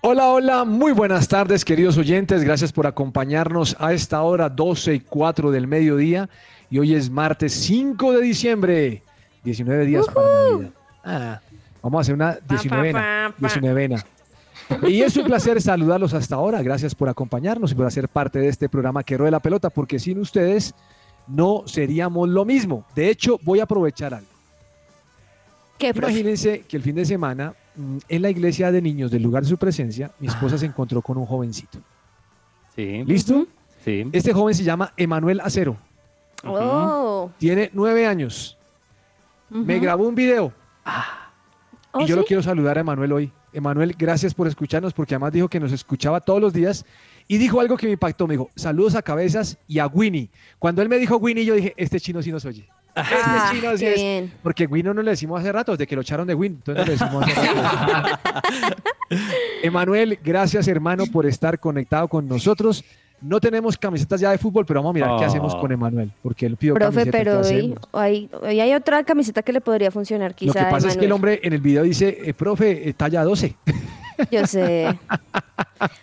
Hola, hola, muy buenas tardes queridos oyentes, gracias por acompañarnos a esta hora 12 y 4 del mediodía y hoy es martes 5 de diciembre, 19 días para Navidad. Ah, vamos a hacer una 19 pa, pa. 19 Y es un placer saludarlos hasta ahora, gracias por acompañarnos y por hacer parte de este programa que ruede la pelota, porque sin ustedes no seríamos lo mismo. De hecho, voy a aprovechar algo. Imagínense que el fin de semana, en la iglesia de niños del lugar de su presencia, mi esposa se encontró con un jovencito. Sí, ¿Listo? sí. Este joven se llama Emanuel Acero. Oh. Tiene nueve años. Me grabó un video Oh, y yo ¿sí? lo quiero saludar a Emanuel hoy. Emanuel, gracias por escucharnos porque además dijo que nos escuchaba todos los días y dijo algo que me impactó. Me dijo, saludos a Cabezas y a Winnie. Cuando él me dijo Winnie, yo dije, este chino sí nos oye. Este Ah, chino sí qué es. bien. Porque Win no le decimos hace rato, desde que lo echaron de Win. Entonces no le decimos hace rato. Emanuel, gracias hermano por estar conectado con nosotros. No tenemos camisetas ya de fútbol, pero vamos a mirar qué Oh. hacemos con Emanuel, porque él pidió Profe, camiseta, ¿qué pero hoy, hoy, hoy hay otra camiseta que le podría funcionar Lo quizá. que pasa es que el hombre en el video dice, eh, profe, eh, talla 12. Yo sé.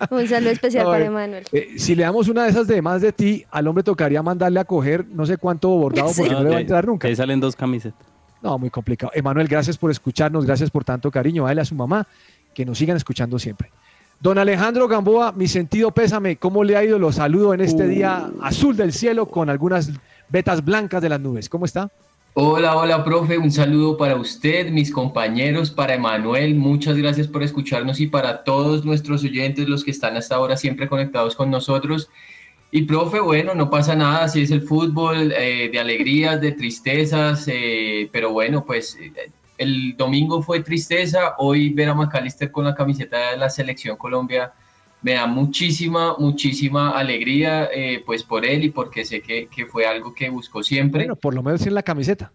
Un saludo especial para Emanuel. Eh, si le damos una de esas de más de ti, al hombre tocaría mandarle a coger no sé cuánto bordado Sí. porque no, No, le va a entrar nunca. ahí salen dos camisetas. No, muy complicado. Emanuel, gracias por escucharnos, gracias por tanto cariño. A él y a su mamá, que nos sigan escuchando siempre. Don Alejandro Gamboa, mi sentido pésame, ¿cómo le ha ido? Lo saludo en este día azul del cielo con algunas vetas blancas de las nubes. ¿Cómo está? Hola, hola, profe. Un saludo para usted, mis compañeros, para Emanuel. Muchas gracias por escucharnos y para todos nuestros oyentes, los que están hasta ahora siempre conectados con nosotros. Y, profe, bueno, no pasa nada, así es el fútbol, eh, de alegrías, de tristezas, eh, pero bueno, pues eh, el domingo fue tristeza, hoy ver a McAllister con la camiseta de la Selección Colombia me da muchísima, muchísima alegría, eh, pues por él y porque sé que, que fue algo que buscó siempre. Bueno, por lo menos en la camiseta.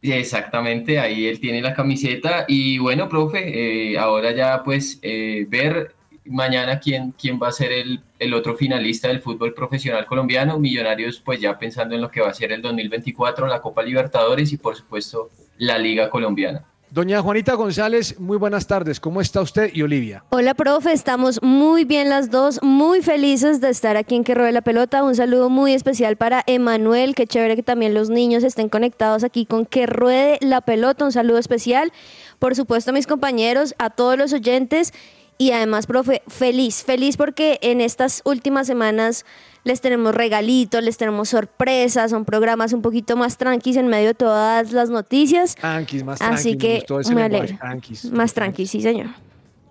Exactamente, ahí él tiene la camiseta y bueno, profe, eh, ahora ya pues eh, ver mañana quién, quién va a ser el, el otro finalista del fútbol profesional colombiano, Millonarios pues ya pensando en lo que va a ser el 2024, la Copa Libertadores y por supuesto la Liga Colombiana. Doña Juanita González, muy buenas tardes. ¿Cómo está usted y Olivia? Hola, profe. Estamos muy bien las dos, muy felices de estar aquí en Que Ruede la Pelota. Un saludo muy especial para Emanuel. Qué chévere que también los niños estén conectados aquí con Que Ruede la Pelota. Un saludo especial. Por supuesto, a mis compañeros, a todos los oyentes. Y además, profe, feliz, feliz porque en estas últimas semanas les tenemos regalitos, les tenemos sorpresas, son programas un poquito más tranquis en medio de todas las noticias. Tranquis, más Así tranquis. que gustó ese me lenguaje, alegra. tranquis. Más tranquis, sí, señor.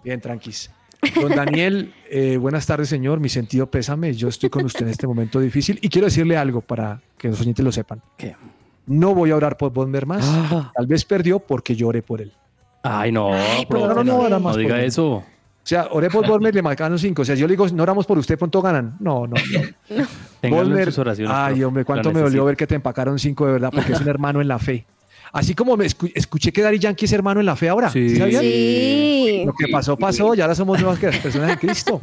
Bien, tranquis. Don Daniel, eh, buenas tardes, señor. Mi sentido pésame. Yo estoy con usted en este momento difícil y quiero decirle algo para que los oyentes lo sepan. ¿Qué? No voy a orar por Bonner más. Ah. Tal vez perdió porque lloré por él. Ay, no, Ay, profe, no, no, no, no diga eso. O sea, oré por Bonner, le marcaron cinco. O sea, yo le digo, no oramos por usted, pronto ganan. No, no, no. Oraciones. ay, hombre, cuánto me dolió ver que te empacaron cinco de verdad, porque es un hermano en la fe. Así como me escu- escuché que Dari Yankee es hermano en la fe ahora. ¿Sí Sí. sabían? Sí. Lo que pasó, pasó, y ahora somos nuevas personas en Cristo.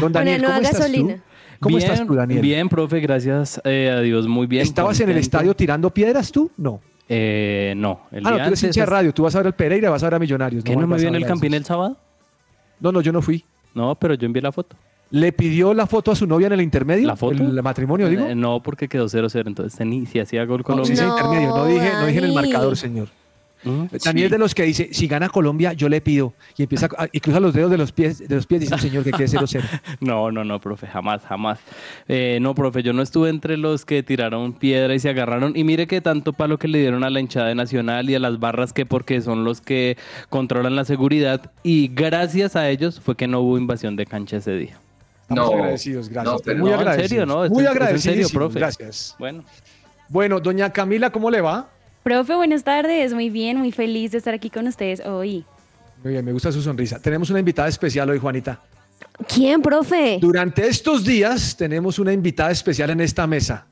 Don Daniel, nueva ¿cómo estás gasolina. tú? ¿Cómo bien, estás tú, Daniel? Bien, profe, gracias eh, a Dios, muy bien. ¿Estabas en el estadio tirando piedras tú? No. Eh, no, el Ah, no, día tú eres hincha de radio. Tú vas a ver el Pereira, vas a ver a Millonarios. ¿Qué no me vio en ver el Campín el sábado? No, no, yo no fui. No, pero yo envié la foto. ¿Le pidió la foto a su novia en el intermedio? ¿La foto? ¿El matrimonio, digo? Eh, no, porque quedó 0-0, entonces ni si hacía gol No, Colombia. sí, sí, No, intermedio. No dije, no dije en el marcador, señor. Mm, Daniel es de los que dice, si gana Colombia, yo le pido. Y empieza a- y cruza los dedos de los pies, de los pies dice, señor, que quede 0-0. No, no, no, profe, jamás, jamás. Eh, no, profe, yo no estuve entre los que tiraron piedra y se agarraron. Y mire que tanto palo que le dieron a la hinchada de Nacional y a las barras que porque son los que controlan la seguridad. Y gracias a ellos fue que no hubo invasión de cancha ese día. Estamos No, agradecidos, gracias. no, pero Muy no, en agradecidos. serio, no, Muy en agradecidos. Gracias. Bueno, Bueno, doña Camila, ¿cómo le va? Profe, buenas tardes. Muy bien, muy feliz de estar aquí con ustedes hoy. Muy bien, me gusta su sonrisa. Tenemos una invitada especial hoy, Juanita. ¿Quién, profe? Durante estos días tenemos una invitada especial en esta mesa.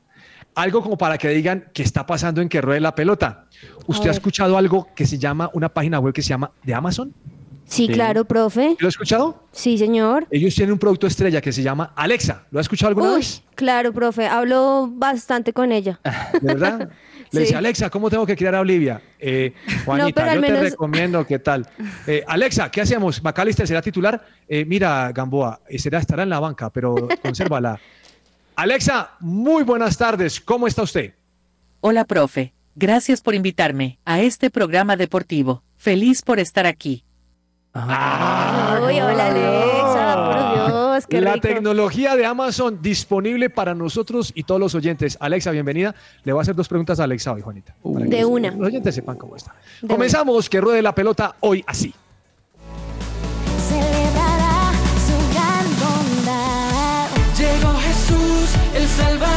algo como para que digan qué está pasando en que ruede la pelota. ¿Usted ha escuchado algo que se llama, una página web que se llama de Amazon? Sí, Sí. claro, profe. ¿Lo ha escuchado? Sí, señor. Ellos tienen un producto estrella que se llama Alexa. ¿Lo ha escuchado alguna Uy, vez? claro, profe. Hablo bastante con ella. ¿De verdad? Le Sí. dice, Alexa, ¿cómo tengo que criar a Olivia? Eh, Juanita, yo te recomiendo, ¿qué tal? Eh, Alexa, ¿qué hacemos? ¿McAllister será titular? Eh, mira, Gamboa, eh, será, estará en la banca, pero consérvala. Alexa, muy buenas tardes. ¿Cómo está usted? Hola, profe. Gracias por invitarme a este programa deportivo. Feliz por estar aquí. Ah, Uy, hola, Alexa. Por Dios, qué la rico. tecnología de Amazon disponible para nosotros y todos los oyentes. Alexa, bienvenida. Le voy a hacer dos preguntas a Alexa hoy, Juanita. para De que una. Los oyentes sepan cómo está. De Comenzamos, que ruede la pelota hoy así. celebrará su gran bondad. Llegó Jesús, el Salvador,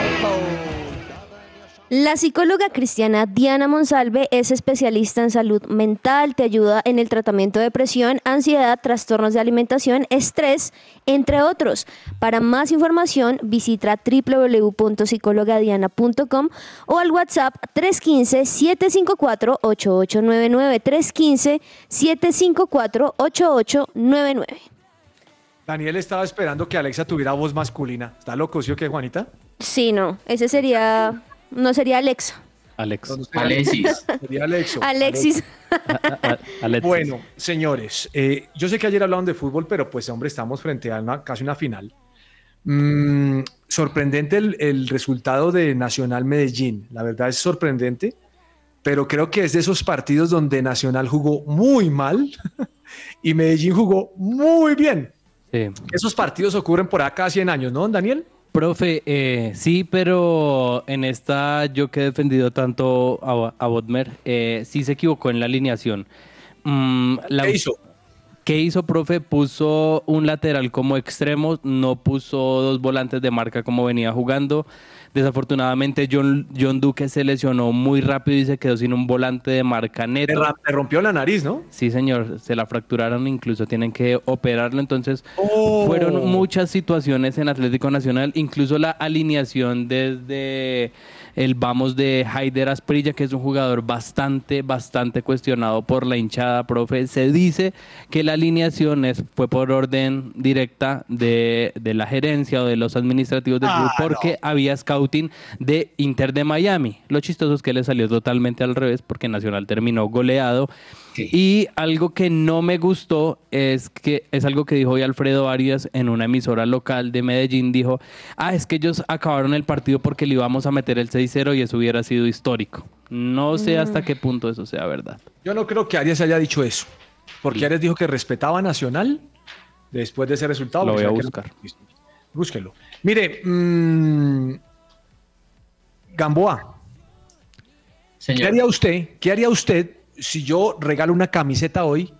La psicóloga cristiana Diana Monsalve es especialista en salud mental, te ayuda en el tratamiento de depresión, ansiedad, trastornos de alimentación, estrés, entre otros. Para más información, visita www.psicologadiana.com o al WhatsApp 315-754-8899. 315-754-8899. Daniel estaba esperando que Alexa tuviera voz masculina. ¿Está loco, sí o qué, Juanita? Sí, no, ese sería, no sería Alexa. Alex. Alexis. Sería Alexo. Alexis. Bueno, señores, eh, yo sé que ayer hablaron de fútbol, pero pues hombre, estamos frente a una, casi una final. Mm, sorprendente el, el resultado de Nacional Medellín, la verdad es sorprendente, pero creo que es de esos partidos donde Nacional jugó muy mal y Medellín jugó muy bien. Sí. Esos partidos ocurren por acá 100 años, ¿no, Daniel? Profe, eh, sí, pero en esta yo que he defendido tanto a, a Bodmer, eh, sí se equivocó en la alineación. Mm, la- ¿Qué hizo? ¿Qué hizo, profe? Puso un lateral como extremo, no puso dos volantes de marca como venía jugando. Desafortunadamente, John, John Duque se lesionó muy rápido y se quedó sin un volante de marca neto. te rompió la nariz, ¿no? Sí, señor, se la fracturaron, incluso tienen que operarlo. Entonces, Oh. fueron muchas situaciones en Atlético Nacional, incluso la alineación desde el vamos de Haider Asprilla, que es un jugador bastante, bastante cuestionado por la hinchada, profe. Se dice que la alineación es, fue por orden directa de, de la gerencia o de los administrativos del Ah, club, porque había scouting de Inter de Miami. Lo chistoso es que le salió totalmente al revés, porque Nacional terminó goleado. Sí. Y algo que no me gustó es que es algo que dijo hoy Alfredo Arias en una emisora local de Medellín. Dijo, ah, es que ellos acabaron el partido porque le íbamos a meter el 6-0 y eso hubiera sido histórico. No sé hasta qué punto eso sea verdad. Yo no creo que Arias haya dicho eso, porque Arias dijo que respetaba a Nacional después de ese resultado. Lo voy a buscar. Búsquelo. Mire, mm, Gamboa, ¿qué haría usted? ¿Qué haría usted si yo regalo una camiseta hoy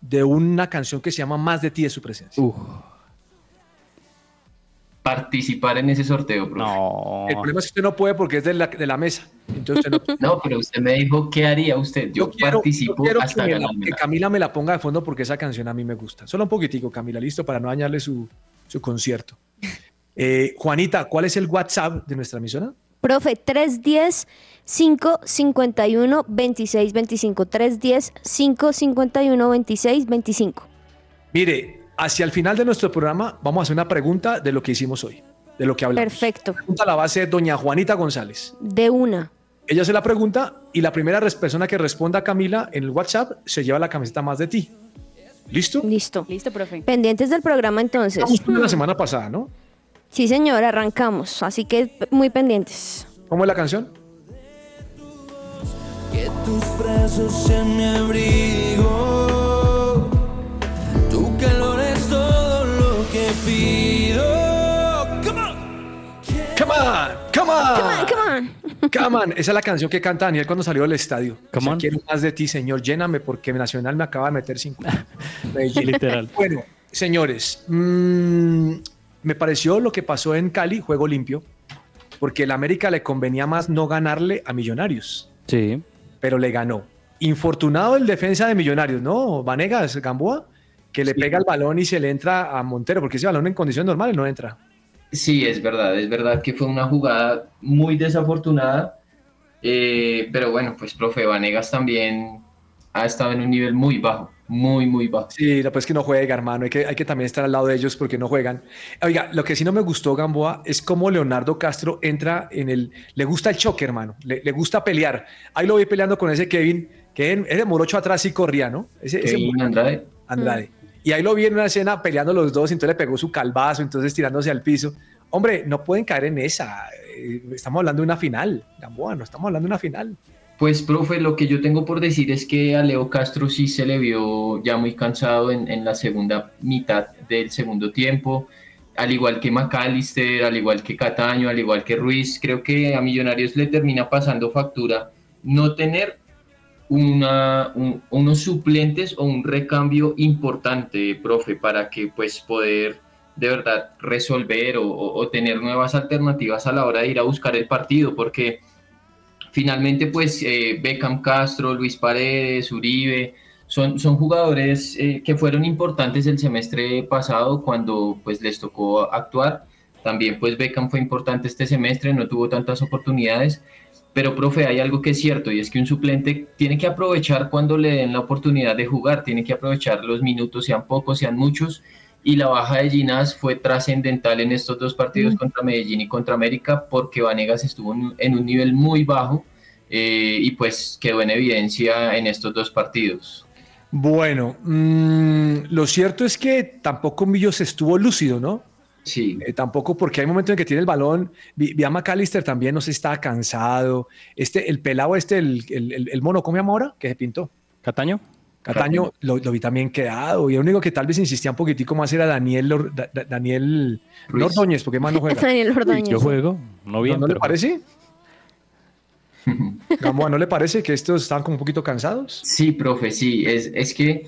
de una canción que se llama Más de ti de su presencia? Uf, Participar en ese sorteo, profe. no. El problema es que usted no puede porque es de la, de la mesa. Entonces usted no No, pero usted me dijo, ¿qué haría usted? Yo, quiero, yo participo quiero hasta que, la- Camila me la ponga de fondo porque esa canción a mí me gusta. Solo un poquitico, Camila, listo, para no dañarle su, su concierto. Eh, Juanita, ¿cuál es el WhatsApp de nuestra emisora? Profe, 310-551-2625. 310-551-2625. Mire, hacia el final de nuestro programa vamos a hacer una pregunta de lo que hicimos hoy, de lo que hablamos. Perfecto. La pregunta la va a hacer doña Juanita González. De una. Ella hace la pregunta y la primera persona que responda a Camila en el WhatsApp se lleva la camiseta más de ti. ¿Listo? Listo. Listo, profe. Pendientes del programa entonces. Estamos una la semana pasada, ¿no? Sí, señor, arrancamos. Así que muy pendientes. ¿Cómo es la canción? Tus brazos sean mi abrigo. Tu calor es todo lo que pido. Come on. Come on, come on. Come on, come on. Come on. Esa es la canción que canta Daniel cuando salió del estadio. Come O sea, on. Quiero más de ti, señor. Lléname porque Nacional me acaba de meter cinco. Medellín. Literal. Bueno, señores, mm, me pareció lo que pasó en Cali, juego limpio, porque el América le convenía más no ganarle a Millonarios, Sí. Pero le ganó. Infortunado el defensa de Millonarios, ¿no? Vanegas, Gamboa, que le Sí. pega el balón y se le entra a Montero, porque ese balón en condiciones normales no entra. Sí, es verdad, es verdad que fue una jugada muy desafortunada, eh, pero bueno, pues profe Vanegas también ha estado en un nivel muy bajo, muy, muy bajo. Sí, la pues es que no juega, hermano. Hay que, hay que también estar al lado de ellos porque no juegan. Oiga, lo que sí no me gustó, Gamboa, es cómo Leonardo Castro entra en el. Le gusta el choque, hermano. Le, le gusta pelear. Ahí lo vi peleando con ese Kevin, que en- ese morocho atrás sí corría, ¿no? Ese, Andrade. Andrade. Y ahí lo vi en una escena peleando los dos, y entonces le pegó su calvazo, entonces tirándose al piso. Hombre, no pueden caer en esa. Eh, Estamos hablando de una final, Gamboa, no estamos hablando de una final. Pues, profe, lo que yo tengo por decir es que a Leo Castro sí se le vio ya muy cansado en, en la segunda mitad del segundo tiempo, al igual que McAllister, al igual que Cataño, al igual que Ruiz. Creo que a Millonarios le termina pasando factura no tener una, un- unos suplentes o un recambio importante, profe, para que pues poder de verdad resolver o- o tener nuevas alternativas a la hora de ir a buscar el partido, porque finalmente pues eh, Beckham Castro, Luis Paredes, Uribe, son, son jugadores eh, que fueron importantes el semestre pasado cuando pues les tocó actuar. También pues Beckham fue importante este semestre, no tuvo tantas oportunidades, pero profe, hay algo que es cierto y es que un suplente tiene que aprovechar cuando le den la oportunidad de jugar, tiene que aprovechar los minutos, sean pocos, sean muchos, y la baja de Ginás fue trascendental en estos dos partidos contra Medellín y contra América porque Vanegas estuvo en un- en un nivel muy bajo eh, y pues quedó en evidencia en estos dos partidos. Bueno, mm, lo cierto es que tampoco Millos estuvo lúcido, ¿no? Sí. Eh, tampoco porque hay momentos en que tiene el balón. Vi, vi a McAllister también, no sé, estaba cansado. Este, el pelado este, el, el, el- el mono, ¿cómo se llama ahora? Que se pintó. ¿Cataño? Cataño lo, lo vi también quedado. Y el único que tal vez insistía un poquitico más era Daniel, Lor- Da- Da- Daniel. Ordóñez, porque más no juega. Daniel Ordóñez. Yo juego. No bien, ¿No, ¿no le parece? Gamboa, ¿no le parece que estos estaban como un poquito cansados? Sí, profe, sí, es, es que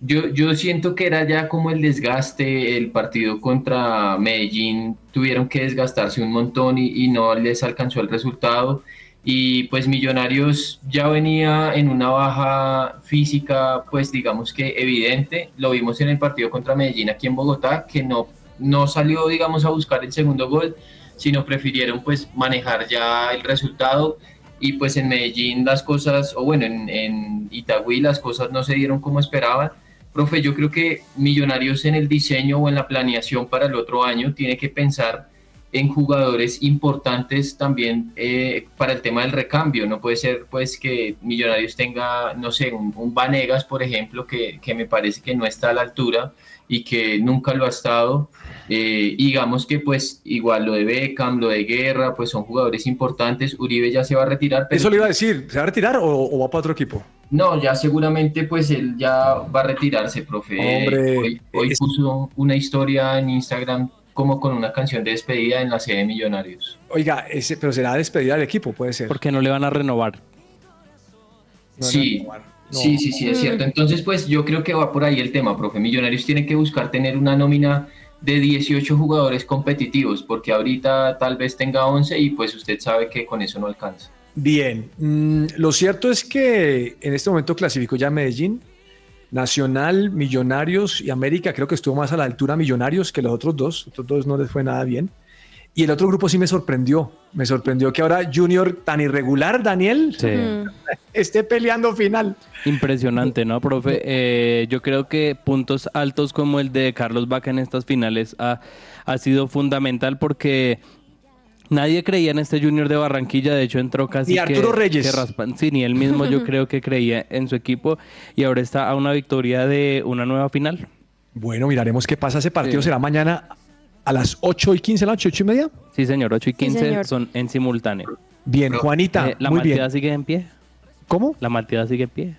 yo, yo siento que era ya como el desgaste, el partido contra Medellín, tuvieron que desgastarse un montón y, y no les alcanzó el resultado. Y pues Millonarios ya venía en una baja física, pues digamos que evidente. Lo vimos en el partido contra Medellín aquí en Bogotá, que no, no salió, digamos, a buscar el segundo gol, sino prefirieron pues manejar ya el resultado y pues en Medellín las cosas, o bueno, en, en Itagüí las cosas no se dieron como esperaban. Profe, yo creo que Millonarios en el diseño o en la planeación para el otro año tiene que pensar en jugadores importantes también eh, para el tema del recambio. No puede ser pues que Millonarios tenga, no sé, un, un Vanegas, por ejemplo, que, que me parece que no está a la altura y que nunca lo ha estado. Eh, digamos que pues igual lo de Beckham, lo de Guerra, pues son jugadores importantes. Uribe ya se va a retirar. Pero Eso le iba a decir, ¿se va a retirar o, o va para otro equipo? no, ya seguramente pues él ya va a retirarse, profe. Hombre, hoy hoy es- puso una historia en Instagram como con una canción de despedida en la sede de Millonarios. Oiga, ese, pero será despedida del equipo, puede ser. Porque no le van a renovar. No, sí, no, no. sí, sí, sí, es cierto. Entonces pues yo creo que va por ahí el tema, profe. Millonarios tiene que buscar tener una nómina de 18 jugadores competitivos, porque ahorita tal vez tenga 11 y pues usted sabe que con eso no alcanza. Bien, mm, lo cierto es que en este momento clasificó ya Medellín, Nacional, Millonarios y América. Creo que estuvo más a la altura Millonarios que los otros dos. Los otros dos no les fue nada bien. Y el otro grupo sí me sorprendió. Me sorprendió que ahora Junior, tan irregular, Daniel, Sí. Esté peleando final. Impresionante, ¿no, profe? Eh, yo creo que puntos altos como el de Carlos Vaca en estas finales ha, ha sido fundamental porque nadie creía en este Junior de Barranquilla. De hecho, entró casi Ni que- Arturo Reyes. que raspan. Sí, ni él mismo yo creo que creía en su equipo y ahora está a una victoria de una nueva final. Bueno, miraremos qué pasa. Ese partido Sí. será mañana a las 8 y 15 de la noche, 8 y media. Sí, señor, 8 y 15 señor. son en simultáneo. Bien, Juanita, Eh, ¿La muy malteada bien. sigue en pie? ¿Cómo? ¿La malteada sigue en pie?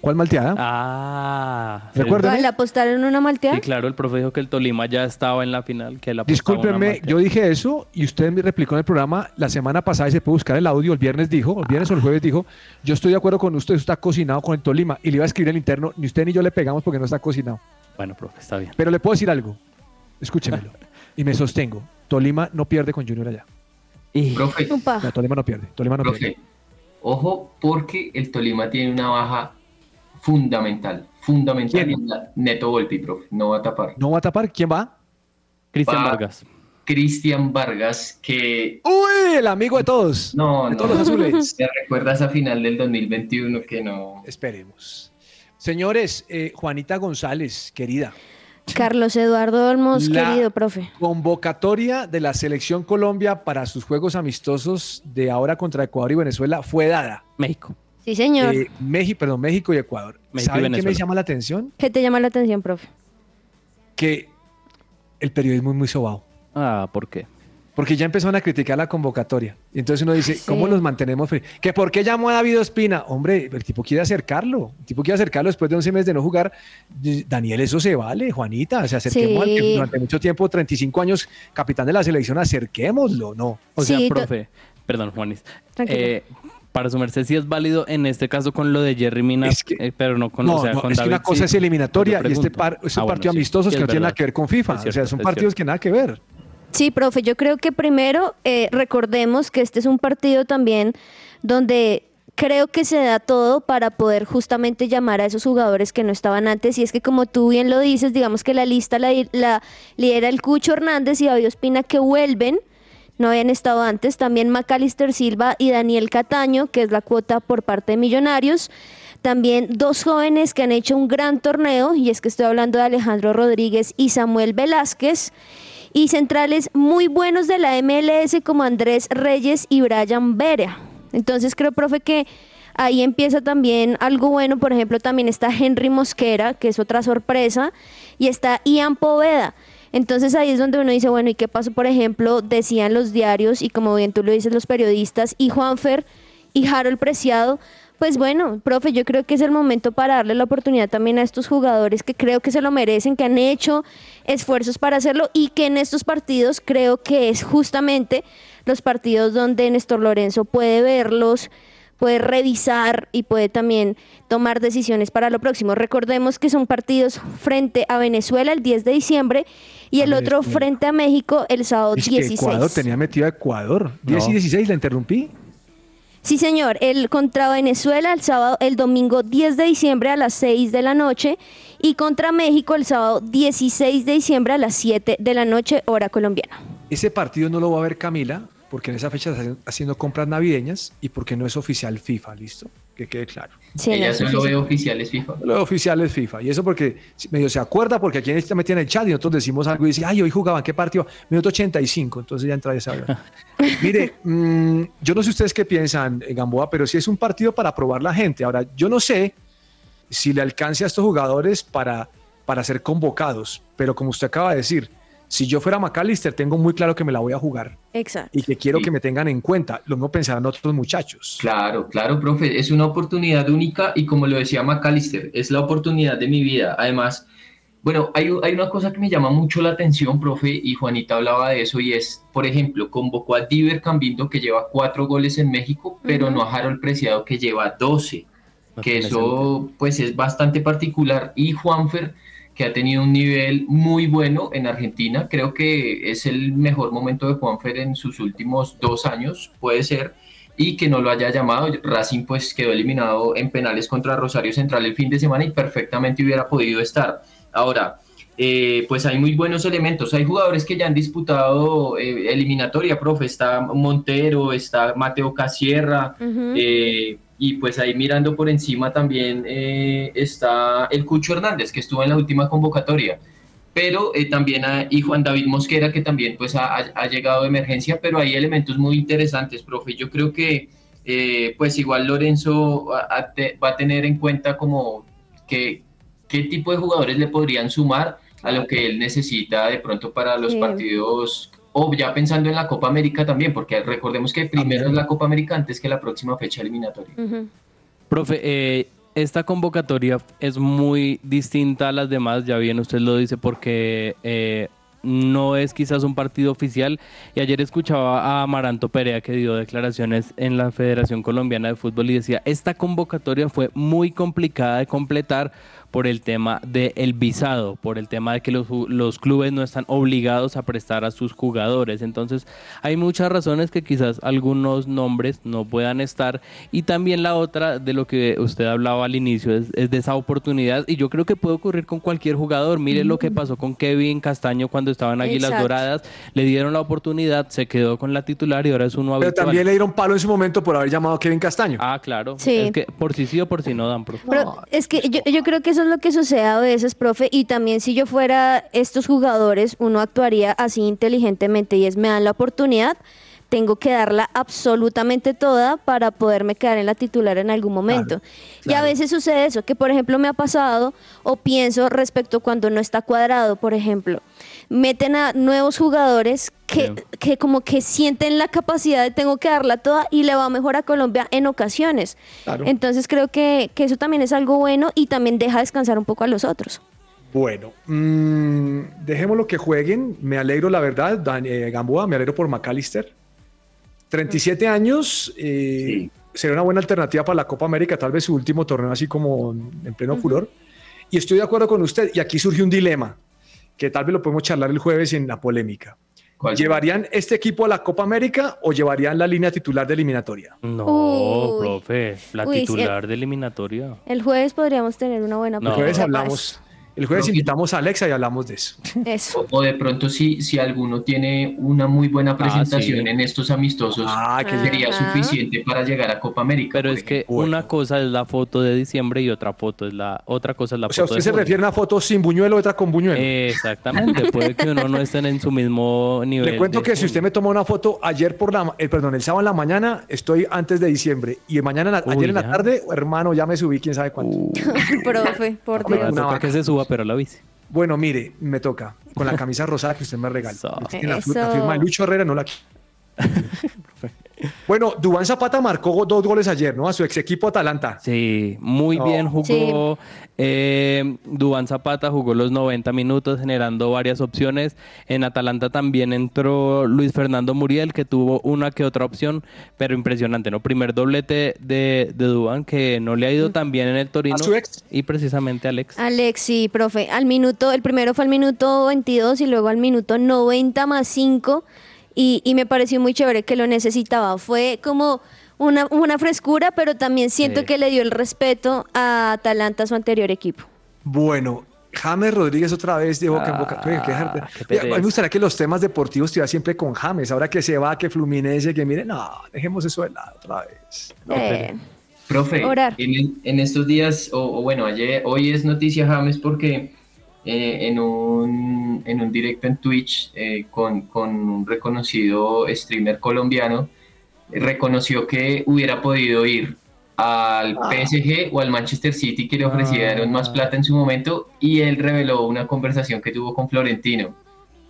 ¿Cuál malteada? Ah. Recuérdeme. ¿Le apostaron una malteada? Sí, claro, el profe dijo que el Tolima ya estaba en la final, que la Discúlpenme, yo dije eso y usted me replicó en el programa la semana pasada y se puede buscar el audio. El viernes dijo, el viernes o el jueves dijo, yo estoy de acuerdo con usted, eso está cocinado con el Tolima. Y le iba a escribir el interno, ni usted ni yo le pegamos porque no está cocinado. Bueno, profe, está bien. Pero le puedo decir algo, escúchemelo. y me sostengo, Tolima no pierde con Junior allá. Profe, No, Tolima no pierde, Tolima no pierde. profe, ojo porque el Tolima tiene una baja fundamental, fundamental, Neto Volpi, profe, no va a tapar. ¿No va a tapar? ¿Quién va? Cristian Va Vargas. Cristian Vargas, que... ¡Uy! El amigo de todos. No, de no, todos los azules. ¿Te recuerda esa final del 2021 que no... Esperemos. Señores, eh, Juanita González, querida. Carlos Eduardo Olmos, La querido profe. Convocatoria de la selección Colombia para sus juegos amistosos de ahora contra Ecuador y Venezuela fue dada. México. Sí, señor. Eh, México, perdón, México y Ecuador. México y ¿Saben qué me llama la atención? ¿Qué te llama la atención, profe? Que el periodismo es muy sobao. Ah, ¿por qué? Porque ya empezaron a criticar la convocatoria. Y entonces uno dice, ¿cómo los mantenemos? ¿Que por qué llamó a David Ospina? Hombre, el tipo quiere acercarlo. El tipo quiere acercarlo después de 11 meses de no jugar. Daniel, eso se vale, Juanita. O sea, acerquemos al que Sí. durante mucho tiempo, 35 años, capitán de la selección, acerquémoslo, ¿no? O sea, Sí, profe, perdón, Juanis. Tranquilo. eh, para su merced sí es válido en este caso con lo de Jerry Mina, Es que- eh, pero no con, No, o sea, no, con es que una cosa sí. es eliminatoria y este par, es un Ah, bueno, partido sí, sí, que no es tiene nada que ver con FIFA. O sea, son partidos cierto. que nada que ver. Sí, profe, yo creo que primero eh, recordemos que este es un partido también donde creo que se da todo para poder justamente llamar a esos jugadores que no estaban antes. Y es que como tú bien lo dices, digamos que la lista la, la lidera el Cucho Hernández y David Ospina que vuelven. No habían estado antes. También Macalister Silva y Daniel Cataño, que es la cuota por parte de Millonarios. También dos jóvenes que han hecho un gran torneo, y es que estoy hablando de Alejandro Rodríguez y Samuel Velázquez y centrales muy buenos de la MLS como Andrés Reyes y Brian Vera. Entonces creo, profe, que ahí empieza también algo bueno. Por ejemplo, también está Henry Mosquera, que es otra sorpresa, y está Ian Poveda. Entonces ahí es donde uno dice, bueno, ¿y qué pasó? Por ejemplo, decían los diarios y como bien tú lo dices los periodistas y Juanfer y Harold Preciado, pues bueno, profe, yo creo que es el momento para darle la oportunidad también a estos jugadores que creo que se lo merecen, que han hecho esfuerzos para hacerlo y que en estos partidos creo que es justamente los partidos donde Néstor Lorenzo puede verlos, puede revisar y puede también tomar decisiones para lo próximo. Recordemos que son partidos frente a Venezuela el 10 de diciembre y el otro frente a México el sábado Es que 16. Ecuador tenía metido a Ecuador. 10 y No. 16, la interrumpí. Sí, señor. El contra Venezuela el sábado, el domingo 10 de diciembre a las 6 de la noche y contra México el sábado 16 de diciembre a las 7 de la noche, hora colombiana. Ese partido no lo va a ver Camila, porque en esa fecha está haciendo compras navideñas y porque no es oficial FIFA, ¿listo? Que quede claro. Sí, Ella no, sí, solo sí, ve oficiales FIFA. Lo oficial es FIFA. Y eso porque medio se acuerda, porque aquí está metida en el chat y nosotros decimos algo y dice, ay, hoy jugaban, ¿qué partido? Minuto 85, entonces ya entra esa hora. Mire, mm, yo no sé ustedes qué piensan, eh, Gamboa, pero sí es un partido para probar la gente. Ahora, yo no sé si le alcance a estos jugadores para, para ser convocados, pero como usted acaba de decir, si yo fuera McAllister, tengo muy claro que me la voy a jugar Exacto. y que quiero Sí. que me tengan en cuenta. Lo mismo pensarán otros muchachos. Claro, claro, profe, es una oportunidad única y como lo decía McAllister, es la oportunidad de mi vida. Además, bueno, hay, hay una cosa que me llama mucho la atención, profe, y Juanita hablaba de eso, y es, por ejemplo, convocó a Diver Cambindo, que lleva cuatro goles en México, pero no a Harold Preciado, que lleva 12, No que eso pues es bastante particular, y Juanfer, que ha tenido un nivel muy bueno en Argentina, creo que es el mejor momento de Juanfer en sus últimos dos años, puede ser, y que no lo haya llamado. Racing pues quedó eliminado en penales contra Rosario Central el fin de semana y perfectamente hubiera podido estar. Ahora, eh, pues hay muy buenos elementos. Hay jugadores que ya han disputado eh, eliminatoria, profe. Está Montero, está Mateo Casierra, eh, y pues ahí mirando por encima también eh, está el Cucho Hernández, que estuvo en la última convocatoria. Pero eh, también hay y Juan David Mosquera, que también pues ha, llegado de emergencia, pero hay elementos muy interesantes, profe. Yo creo que eh, pues igual Lorenzo va a, va a tener en cuenta como que qué tipo de jugadores le podrían sumar a lo que él necesita de pronto para los Sí. partidos, o ya pensando en la Copa América también, porque recordemos que primero es la Copa América antes que la próxima fecha eliminatoria. Ujú. Profe, eh, esta convocatoria es muy distinta a las demás, ya bien usted lo dice, porque eh, no es quizás un partido oficial. Y ayer escuchaba a Amaranto Perea que dio declaraciones en la Federación Colombiana de Fútbol y decía, esta convocatoria fue muy complicada de completar por el tema del visado, por el tema de que los, los clubes no están obligados a prestar a sus jugadores. Entonces, hay muchas razones que quizás algunos nombres no puedan estar. Y también la otra de lo que usted hablaba al inicio es, es de esa oportunidad. Y yo creo que puede ocurrir con cualquier jugador. Mire lo que pasó con Kevin Castaño cuando estaba en Águilas Exacto. Doradas. Le dieron la oportunidad, se quedó con la titular y ahora es uno Pero habitual. también le dieron palo en su momento por haber llamado a Kevin Castaño. Ah, claro. Sí. Es que por si sí o por si no dan. Pero es que yo, yo creo que eso es lo que sucede a veces, profe, y también si yo fuera estos jugadores, uno actuaría así inteligentemente y es me dan la oportunidad, tengo que darla absolutamente toda para poderme quedar en la titular en algún momento. Y a veces sucede eso, que por ejemplo me ha pasado o pienso respecto cuando no está cuadrado, por ejemplo, meten a nuevos jugadores que, que como que sienten la capacidad de tengo que darla toda y le va mejor a Colombia en ocasiones. Claro. Entonces creo que, que eso también es algo bueno y también deja descansar un poco a los otros. Bueno, mm, dejémoslo que jueguen. Me alegro, la verdad, Dan- eh, Gamboa, me alegro por McAllister. 37 años, eh, sería una buena alternativa para la Copa América, tal vez su último torneo así como en pleno furor. Y estoy de acuerdo con usted, y aquí surge un dilema, que tal vez lo podemos charlar el jueves en la polémica. ¿Cuál? ¿Llevarían este equipo a la Copa América o llevarían la línea titular de eliminatoria? No, Uy. profe, la Uy, titular de eliminatoria. El jueves podríamos tener una buena No. El jueves hablamos, el jueves Creo que- invitamos a Alexa y hablamos de eso. Eso. O, o de pronto si, si alguno tiene una muy buena presentación sí. en estos amistosos, Ah, que sería Ajá. suficiente para llegar a Copa América. Pero es que una cosa es la foto de diciembre y otra foto es la otra cosa es la O sea, foto usted de se junio. refiere a una foto sin buñuelo, otra con buñuelo. Exactamente, puede que uno no estén en su mismo nivel. Le cuento que si usted me toma una foto ayer por la, eh, perdón, el sábado en la mañana, estoy antes de diciembre y mañana, Uy, ayer en la tarde, hermano, ya me subí, quién sabe cuánto. Uh, Profe, por Dios. una vaca. que se suba, pero la bici. Bueno, mire, me toca con la camisa rosada que usted me regaló. Tiene La, la firma de Lucho Herrera no la Bueno, Dubán Zapata marcó dos goles ayer, ¿no? A su ex equipo Atalanta. Sí, muy bien jugó. Eh, Dubán Zapata jugó los 90 minutos generando varias opciones. En Atalanta también entró Luis Fernando Muriel, que tuvo una que otra opción, pero impresionante, ¿no? Primer doblete de, de Dubán, que no le ha ido tan bien en el Torino. A su ex. Y precisamente Alex. Alex, sí, profe. Al minuto, el primero fue al minuto 22 y luego al minuto 90 más 5. Y, y me pareció muy chévere que lo necesitaba. Fue como una, una frescura, pero también siento Sí. que le dio el respeto a Atalanta, su anterior equipo. Bueno, James Rodríguez otra vez dijo que en Ah, Boca. Oye, qué Oye, a mí me gustaría que los temas deportivos estuvieran siempre con James. Ahora que se va, que Fluminense, que mire, no, dejemos eso de lado otra vez. Eh, Profe, en estos días, o, o bueno, ayer, hoy es noticia James porque eh, en, un, en un directo en Twitch eh, con, con un reconocido streamer colombiano, eh, reconoció que hubiera podido ir al PSG o al Manchester City que le ofrecieron más plata en su momento y él reveló una conversación que tuvo con Florentino.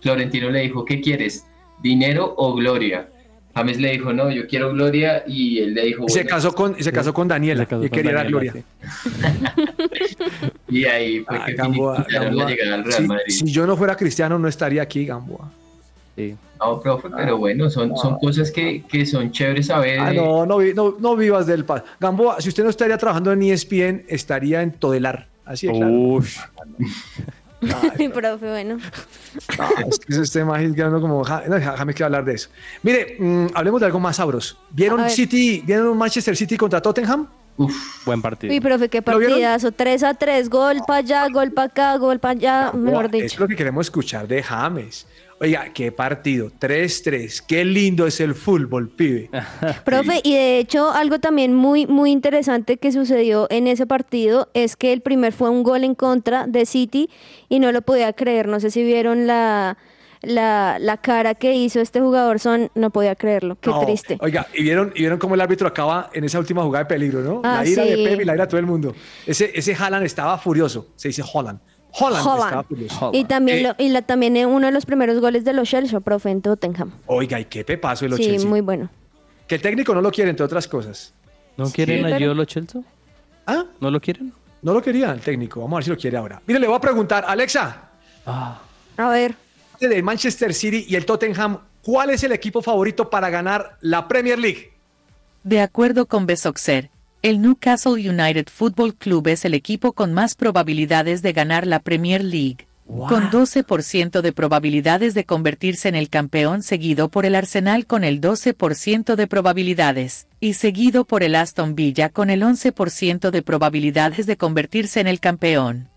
Florentino le dijo, ¿qué quieres? ¿Dinero o gloria? James le dijo, no, yo quiero gloria y él le dijo, Y se "Bueno". casó con, y se casó con Daniela, Se casó y con quería la Daniela, gloria. sí. Y ahí fue Ah, que Gamboa, Gamboa. la al Real Si- Madrid. si yo no fuera cristiano, no estaría aquí, Gamboa. Sí. No, profe, pero bueno, son, son cosas que, que son chéveres saber. Ah, no, no, no, no vivas del paz. Gamboa, si usted no estaría trabajando en ESPN, estaría en Todelar. Así de claro. Ush. profe, bueno. No, es que tema ahí quedando como. ja- no, Déjame que hablar de eso. Mire, mm, hablemos de algo más sabroso. A ¿Vieron. City, ¿vieron Manchester City contra Tottenham? Uf, Buen partido. Uy, profe, qué partidazo. 3 a 3, gol para allá, gol para acá, gol para allá, mejor Gamboa, Es dicho. lo que queremos escuchar de James. Oiga, qué partido. 3-3. Qué lindo es el fútbol, pibe. Profe, y de hecho algo también muy, muy interesante que sucedió en ese partido es que el primer fue un gol en contra de City y no lo podía creer. No sé si vieron la, la, la cara que hizo este jugador, son, no podía creerlo. Qué No, triste. Oiga, y vieron, y vieron cómo el árbitro acaba en esa última jugada de peligro, ¿no? Ah, la ira de sí. Pep y la ira de todo el mundo. Ese, ese Haaland estaba furioso. Se dice Holland. Holland. Holland. estaba furioso. Y también, Eh, lo- y la, también en uno de los primeros goles de los Chelsea, profe, en Tottenham. Oiga, y qué pepazo el Sí, Chelsea. muy bueno. Que el técnico no lo quiere, entre otras cosas. ¿No quieren pero- a Gio Chelsea? ¿Ah? ¿No lo quieren? No lo quería el técnico. Vamos a ver si lo quiere ahora. Mire, le voy a preguntar, Alexa, A ver, del Manchester City y el Tottenham, ¿cuál es el equipo favorito para ganar la Premier League? De acuerdo con Besoxer, el Newcastle United Football Club es el equipo con más probabilidades de ganar la Premier League, con 12% de probabilidades de convertirse en el campeón seguido por el Arsenal con el 12% de probabilidades, y seguido por el Aston Villa con el 11% de probabilidades de convertirse en el campeón.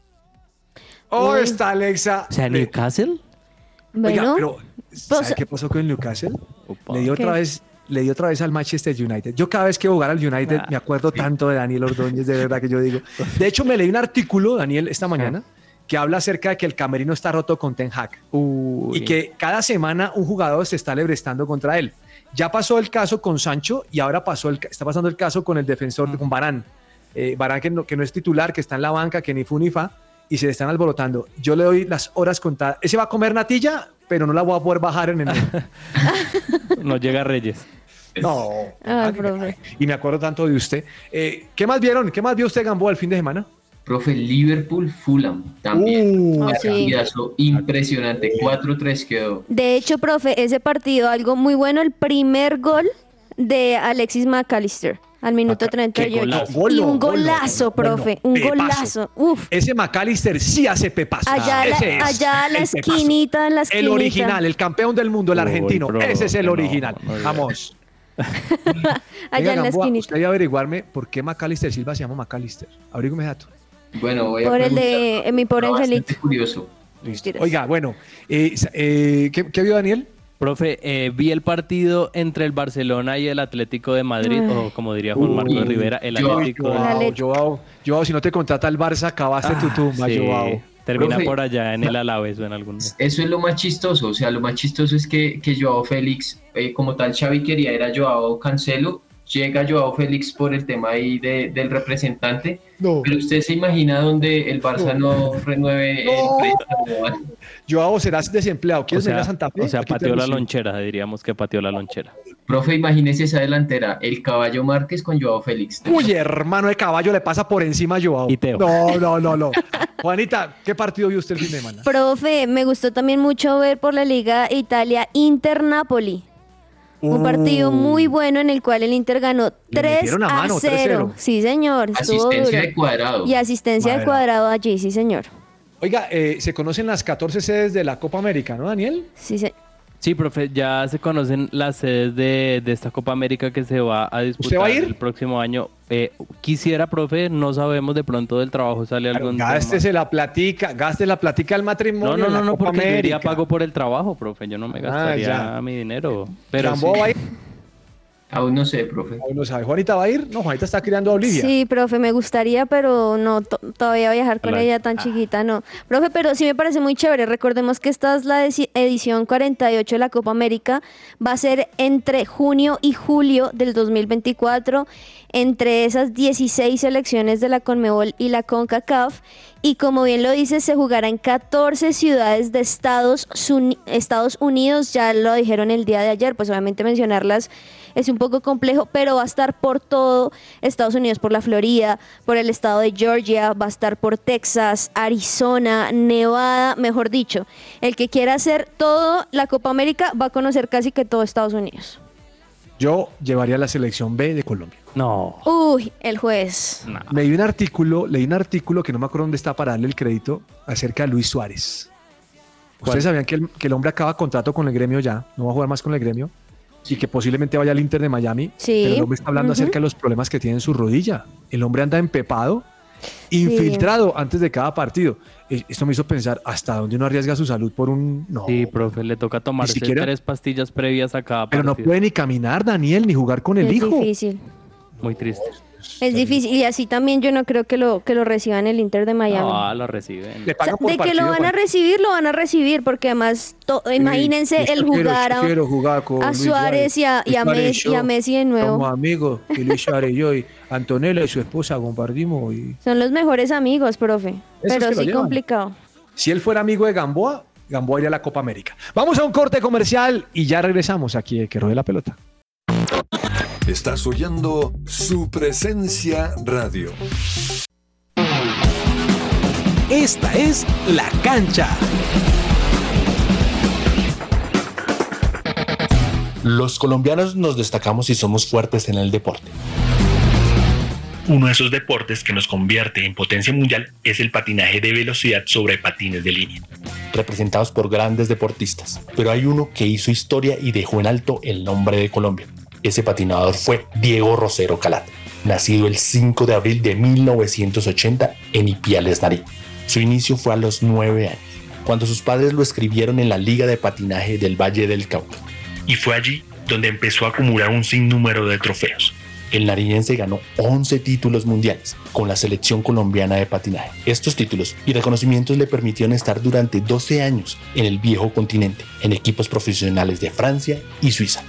Oh, está Alexa. O sea, Le- Newcastle. Oiga, bueno. pero ¿sabe pues- qué pasó con el Newcastle? Opa. Le dio otra ¿Qué? vez, le dio otra vez al Manchester United. Yo cada vez que jugar al United Ah. me acuerdo tanto de Daniel Ordóñez, de verdad que yo digo. De hecho, me leí un artículo, Daniel, esta mañana, que habla acerca de que el camerino está roto con Ten Hag Uy. y que cada semana un jugador se está lebrestando contra él. Ya pasó el caso con Sancho y ahora pasó el, está pasando el caso con el defensor, con Barán. Eh, Barán que no, que no es titular, que está en la banca, que ni fu ni fa, y se le están alborotando. Yo le doy las horas contadas. Ese va a comer natilla, pero no la voy a poder bajar en el... No llega Reyes. No. Ay, profe. Y me acuerdo tanto de usted. Eh, ¿Qué más vieron? ¿Qué más vio usted, Gamboa, el fin de semana? Profe, Liverpool, Fulham también. Uh, Ah, sí. Impresionante. 4-3 quedó. De hecho, profe, ese partido, algo muy bueno, el primer gol de Alexis McAllister al minuto Maca- qué 38. golazo. Gol y un golazo, profe, un golazo. Uf. Ese McAllister sí hace pepazo. Allá, la, Ese es allá a la el pepazo. esquinita, en la El esquinita. original, el campeón del mundo, el Uy, argentino. Ese es el original. no. Vamos. allá Venga, en la Gamboa, esquinita. usted a averiguarme por qué McAllister Silva se llama McAllister. Abrígame dato. Bueno, voy a Por el de eh, mi pobre angelito. curioso. Oiga, bueno, eh, eh, ¿qué, qué vio Daniel? Profe, eh, vi el partido entre el Barcelona y el Atlético de Madrid, Ay. o como diría Juan Marcos Uy, Rivera, el yo- Atlético de La Joao. Joao, si no te contrata el Barça, acabaste tu tumba, Ah, Sí, Joao. Termina Profe. por allá en el Alavés o en algún Eso es lo más chistoso, o sea, lo más chistoso es que, que Joao Félix, eh, como tal Xavi quería era Joao Cancelo, llega Joao Félix por el tema ahí de- del representante, No. pero usted se imagina donde el Barça no, renueve No. el préstamo. Joao, serás desempleado. O ¿Quieres venir sea, a Santa Fe? o sea, pateó la lonchera, diríamos que pateó la lonchera. Profe, imagínese esa delantera, el caballo Márquez con Joao Félix. Uy, hermano de caballo, le pasa por encima a Joao. Y Teo. No, no, no, no. Juanita, ¿qué partido vio usted el fin de semana? Profe, me gustó también mucho ver por la Liga Italia Inter-Napoli. Un partido muy bueno en el cual el Inter ganó Uh. Le 3 metieron a mano, 0. 3-0. Sí, señor. Asistencia duro. de cuadrado. Y asistencia de Cuadrado. cuadrado allí, sí, señor. Oiga, eh, se conocen las 14 sedes de la Copa América, ¿no, Daniel? Sí, se- Sí, profe, ya se conocen las sedes de, de esta Copa América que se va a disputar va a ir? el próximo año. Eh, quisiera, profe, no sabemos de pronto del trabajo sale algún tema. Gástese la platica, gaste la platica del matrimonio. No, no, en la no, no, Copa porque yo iría América. pago por el trabajo, profe. Yo no me Ah, gastaría ya. mi dinero. Pero sí. va a ir. Aún no sé, profe. Aún no sabe. ¿Juanita va a ir? No, Juanita está criando a Olivia. Sí, profe, me gustaría, pero no, to- todavía viajar con Hola. ella tan chiquita, no. Profe, pero sí me parece muy chévere. Recordemos que esta es la edi- edición 48 de la Copa América. Va a ser entre junio y julio del 2024, entre esas 16 selecciones de la Conmebol y la CONCACAF. Y como bien lo dice, se jugará en 14 ciudades de Estados, Estados Unidos. Ya lo dijeron el día de ayer, pues obviamente mencionarlas es un poco complejo, pero va a estar por todo Estados Unidos, por la Florida, por el estado de Georgia, va a estar por Texas, Arizona, Nevada, mejor dicho. El que quiera hacer todo la Copa América va a conocer casi que todo Estados Unidos. Yo llevaría la selección B de Colombia. No. Uy, el juez. no. Leí un artículo, leí un artículo que no me acuerdo dónde está para darle el crédito acerca de Luis Suárez. ¿Cuál? Ustedes sabían que el, que el hombre acaba contrato con el gremio ya, no va a jugar más con el gremio y que posiblemente vaya al Inter de Miami. Sí. Pero el hombre está hablando acerca de los problemas que tiene en su rodilla. El hombre anda empepado, infiltrado antes de cada partido. Eh, Esto me hizo pensar hasta dónde uno arriesga su salud por un. No, Sí, profe, le toca siquiera- tres pastillas previas a cada pero no partido. puede ni caminar, Daniel, ni jugar con el es hijo. difícil. Muy triste. Es difícil. Y así también yo no creo que lo, que lo reciban el Inter de Miami. Ah, lo reciben. O sea, de que lo van a Juan. recibir, lo van a recibir, porque además, to- imagínense yo el jugar yo a, quiero jugar con a Luis Suárez y a, y Messi, y a yo Messi de Somos nuevo. amigos, y Luis y yo, y Antonella y su esposa compartimos. Y... Son los mejores amigos, profe. Esos Pero sí complicado. Si él fuera amigo de Gamboa, Gamboa iría a la Copa América. Vamos a un corte comercial y ya regresamos aquí de que rode la pelota. Estás oyendo su presencia radio. Esta es La Cancha. Los colombianos nos destacamos y somos fuertes en el deporte. Uno de esos deportes que nos convierte en potencia mundial es el patinaje de velocidad sobre patines de línea, representados por grandes deportistas. Pero hay uno que hizo historia y dejó en alto el nombre de Colombia. Ese patinador fue Diego Rosero Calat, nacido el 5 de abril de 1980 en Ipiales, Nariño. Su inicio fue a los 9 años, cuando sus padres lo escribieron en la Liga de Patinaje del Valle del Cauca. Y fue allí donde empezó a acumular un sinnúmero de trofeos. El nariñense ganó 11 títulos mundiales con la selección colombiana de patinaje. Estos títulos y reconocimientos le permitieron estar durante 12 años en el viejo continente, en equipos profesionales de Francia y Suiza.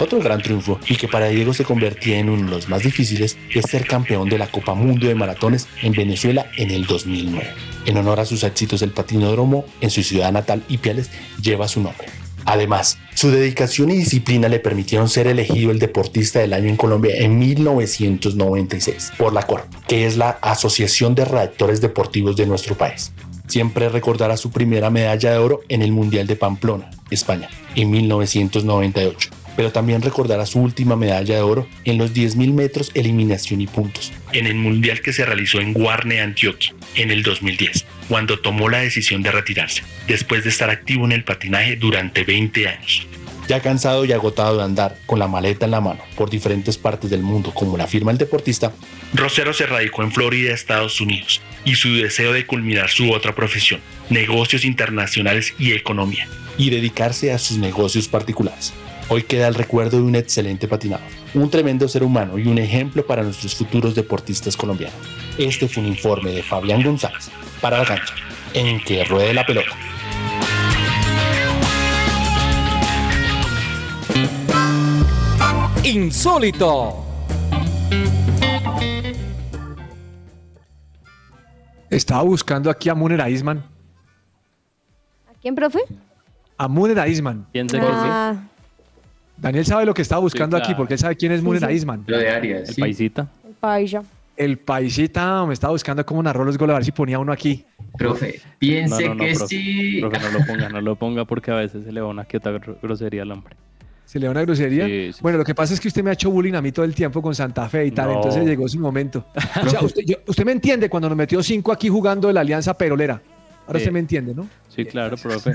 Otro gran triunfo, y que para Diego se convertía en uno de los más difíciles, es ser campeón de la Copa Mundo de Maratones en Venezuela en el 2009. En honor a sus éxitos, el patinódromo en su ciudad natal, Ipiales, lleva su nombre. Además, su dedicación y disciplina le permitieron ser elegido el deportista del año en Colombia en 1996 por la COR, que es la Asociación de Redactores Deportivos de nuestro país. Siempre recordará su primera medalla de oro en el Mundial de Pamplona, España, en 1998 pero también recordará su última medalla de oro en los 10.000 metros eliminación y puntos, en el mundial que se realizó en Guarne, Antioquia, en el 2010, cuando tomó la decisión de retirarse, después de estar activo en el patinaje durante 20 años. Ya cansado y agotado de andar con la maleta en la mano por diferentes partes del mundo, como la firma el deportista, Rosero se radicó en Florida, Estados Unidos, y su deseo de culminar su otra profesión, negocios internacionales y economía, y dedicarse a sus negocios particulares. Hoy queda el recuerdo de un excelente patinador, un tremendo ser humano y un ejemplo para nuestros futuros deportistas colombianos. Este fue un informe de Fabián González para la cancha, en que ruede la pelota. Insólito. Estaba buscando aquí a Muner Aisman. ¿A quién, profe? A Muner Aisman. Piensa Ah, Daniel sabe lo que estaba buscando Sí, aquí porque él sabe quién es sí. Aisman. Lo de Arias. El sí. paisita. el paisa. El paisita me estaba buscando cómo narró los goles, a ver si ponía uno aquí. Profe, piense No, no, no, que profe. sí. Profe, no lo ponga, no lo ponga porque a veces se le va una que otra gro- grosería al hombre. ¿Se le da una grosería? Sí, sí, bueno, lo que pasa es que usted me ha hecho bullying a mí todo el tiempo con Santa Fe y tal, No. entonces llegó su momento. O sea, usted, yo- usted me entiende cuando nos metió cinco aquí jugando de la Alianza Perolera. Ahora Sí. usted me entiende, ¿no? Sí, claro, profe.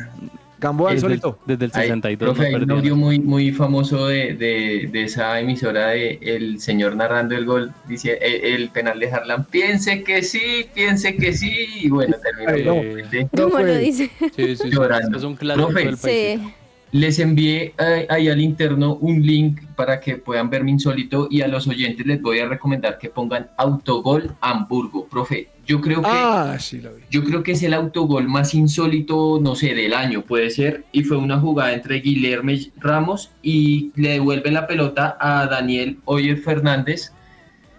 Gamboa Es del- insólito. Desde el Hay, 62 profe, no hay un audio muy, muy famoso de, de, de esa emisora de el señor narrando el gol, dice el, el penal de Harlan, piense que sí, piense que sí, y bueno, terminó obviamente ¿Cómo lo dice? Sí, sí, sí. Llorando. Es un clásico del. Sí. Les envié eh, ahí al interno un link para que puedan ver mi insólito y a los oyentes les voy a recomendar que pongan autogol Hamburgo. Profe, yo creo que Ah, sí, lo vi. yo creo que es el autogol más insólito, no sé, del año puede ser. Y fue una jugada entre Guillermo Ramos y le devuelven la pelota a Daniel Oyer Fernández.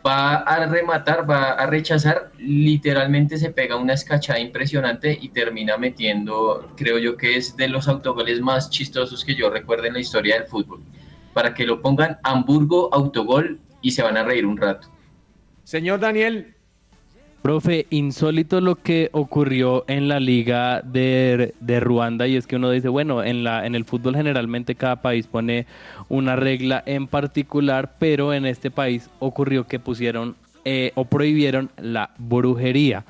Va a rematar, va a rechazar, literalmente se pega una escachada impresionante y termina metiendo, creo yo que es de los autogoles más chistosos que yo recuerdo en la historia del fútbol. Para que lo pongan Hamburgo autogol y se van a reír un rato. Señor Daniel, Profe, insólito lo que ocurrió en la liga de, Ruanda y es que uno dice, bueno, en, la, en el fútbol generalmente cada país pone una regla en particular, pero en este país ocurrió que pusieron eh, o prohibieron la brujería.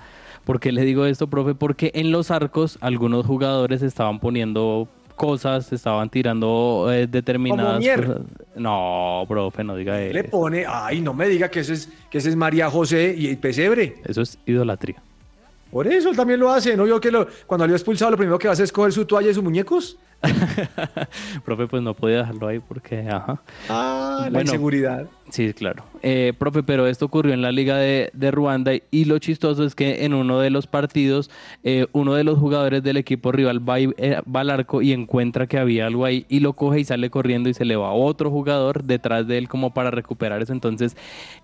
¿Por qué le digo esto, profe? Porque en los arcos algunos jugadores estaban poniendo cosas, estaban tirando eh, determinadas cosas. No, profe, no diga le eso. pone, ay, no me diga que ese es, que ese es María José y el pesebre. Eso es idolatría. Por eso él también lo hace. ¿No vio que lo- cuando salió expulsado lo primero que hace es coger su toalla y sus muñecos? profe, pues no podía dejarlo ahí porque, ajá. Ah, la inseguridad. Sí, claro. Eh, profe, pero esto ocurrió en la Liga de, de Ruanda y lo chistoso es que en uno de los partidos, eh, uno de los jugadores del equipo rival va, y- eh, va al arco y encuentra que había algo ahí y lo coge y sale corriendo y se le va otro jugador detrás de él como para recuperar eso. Entonces,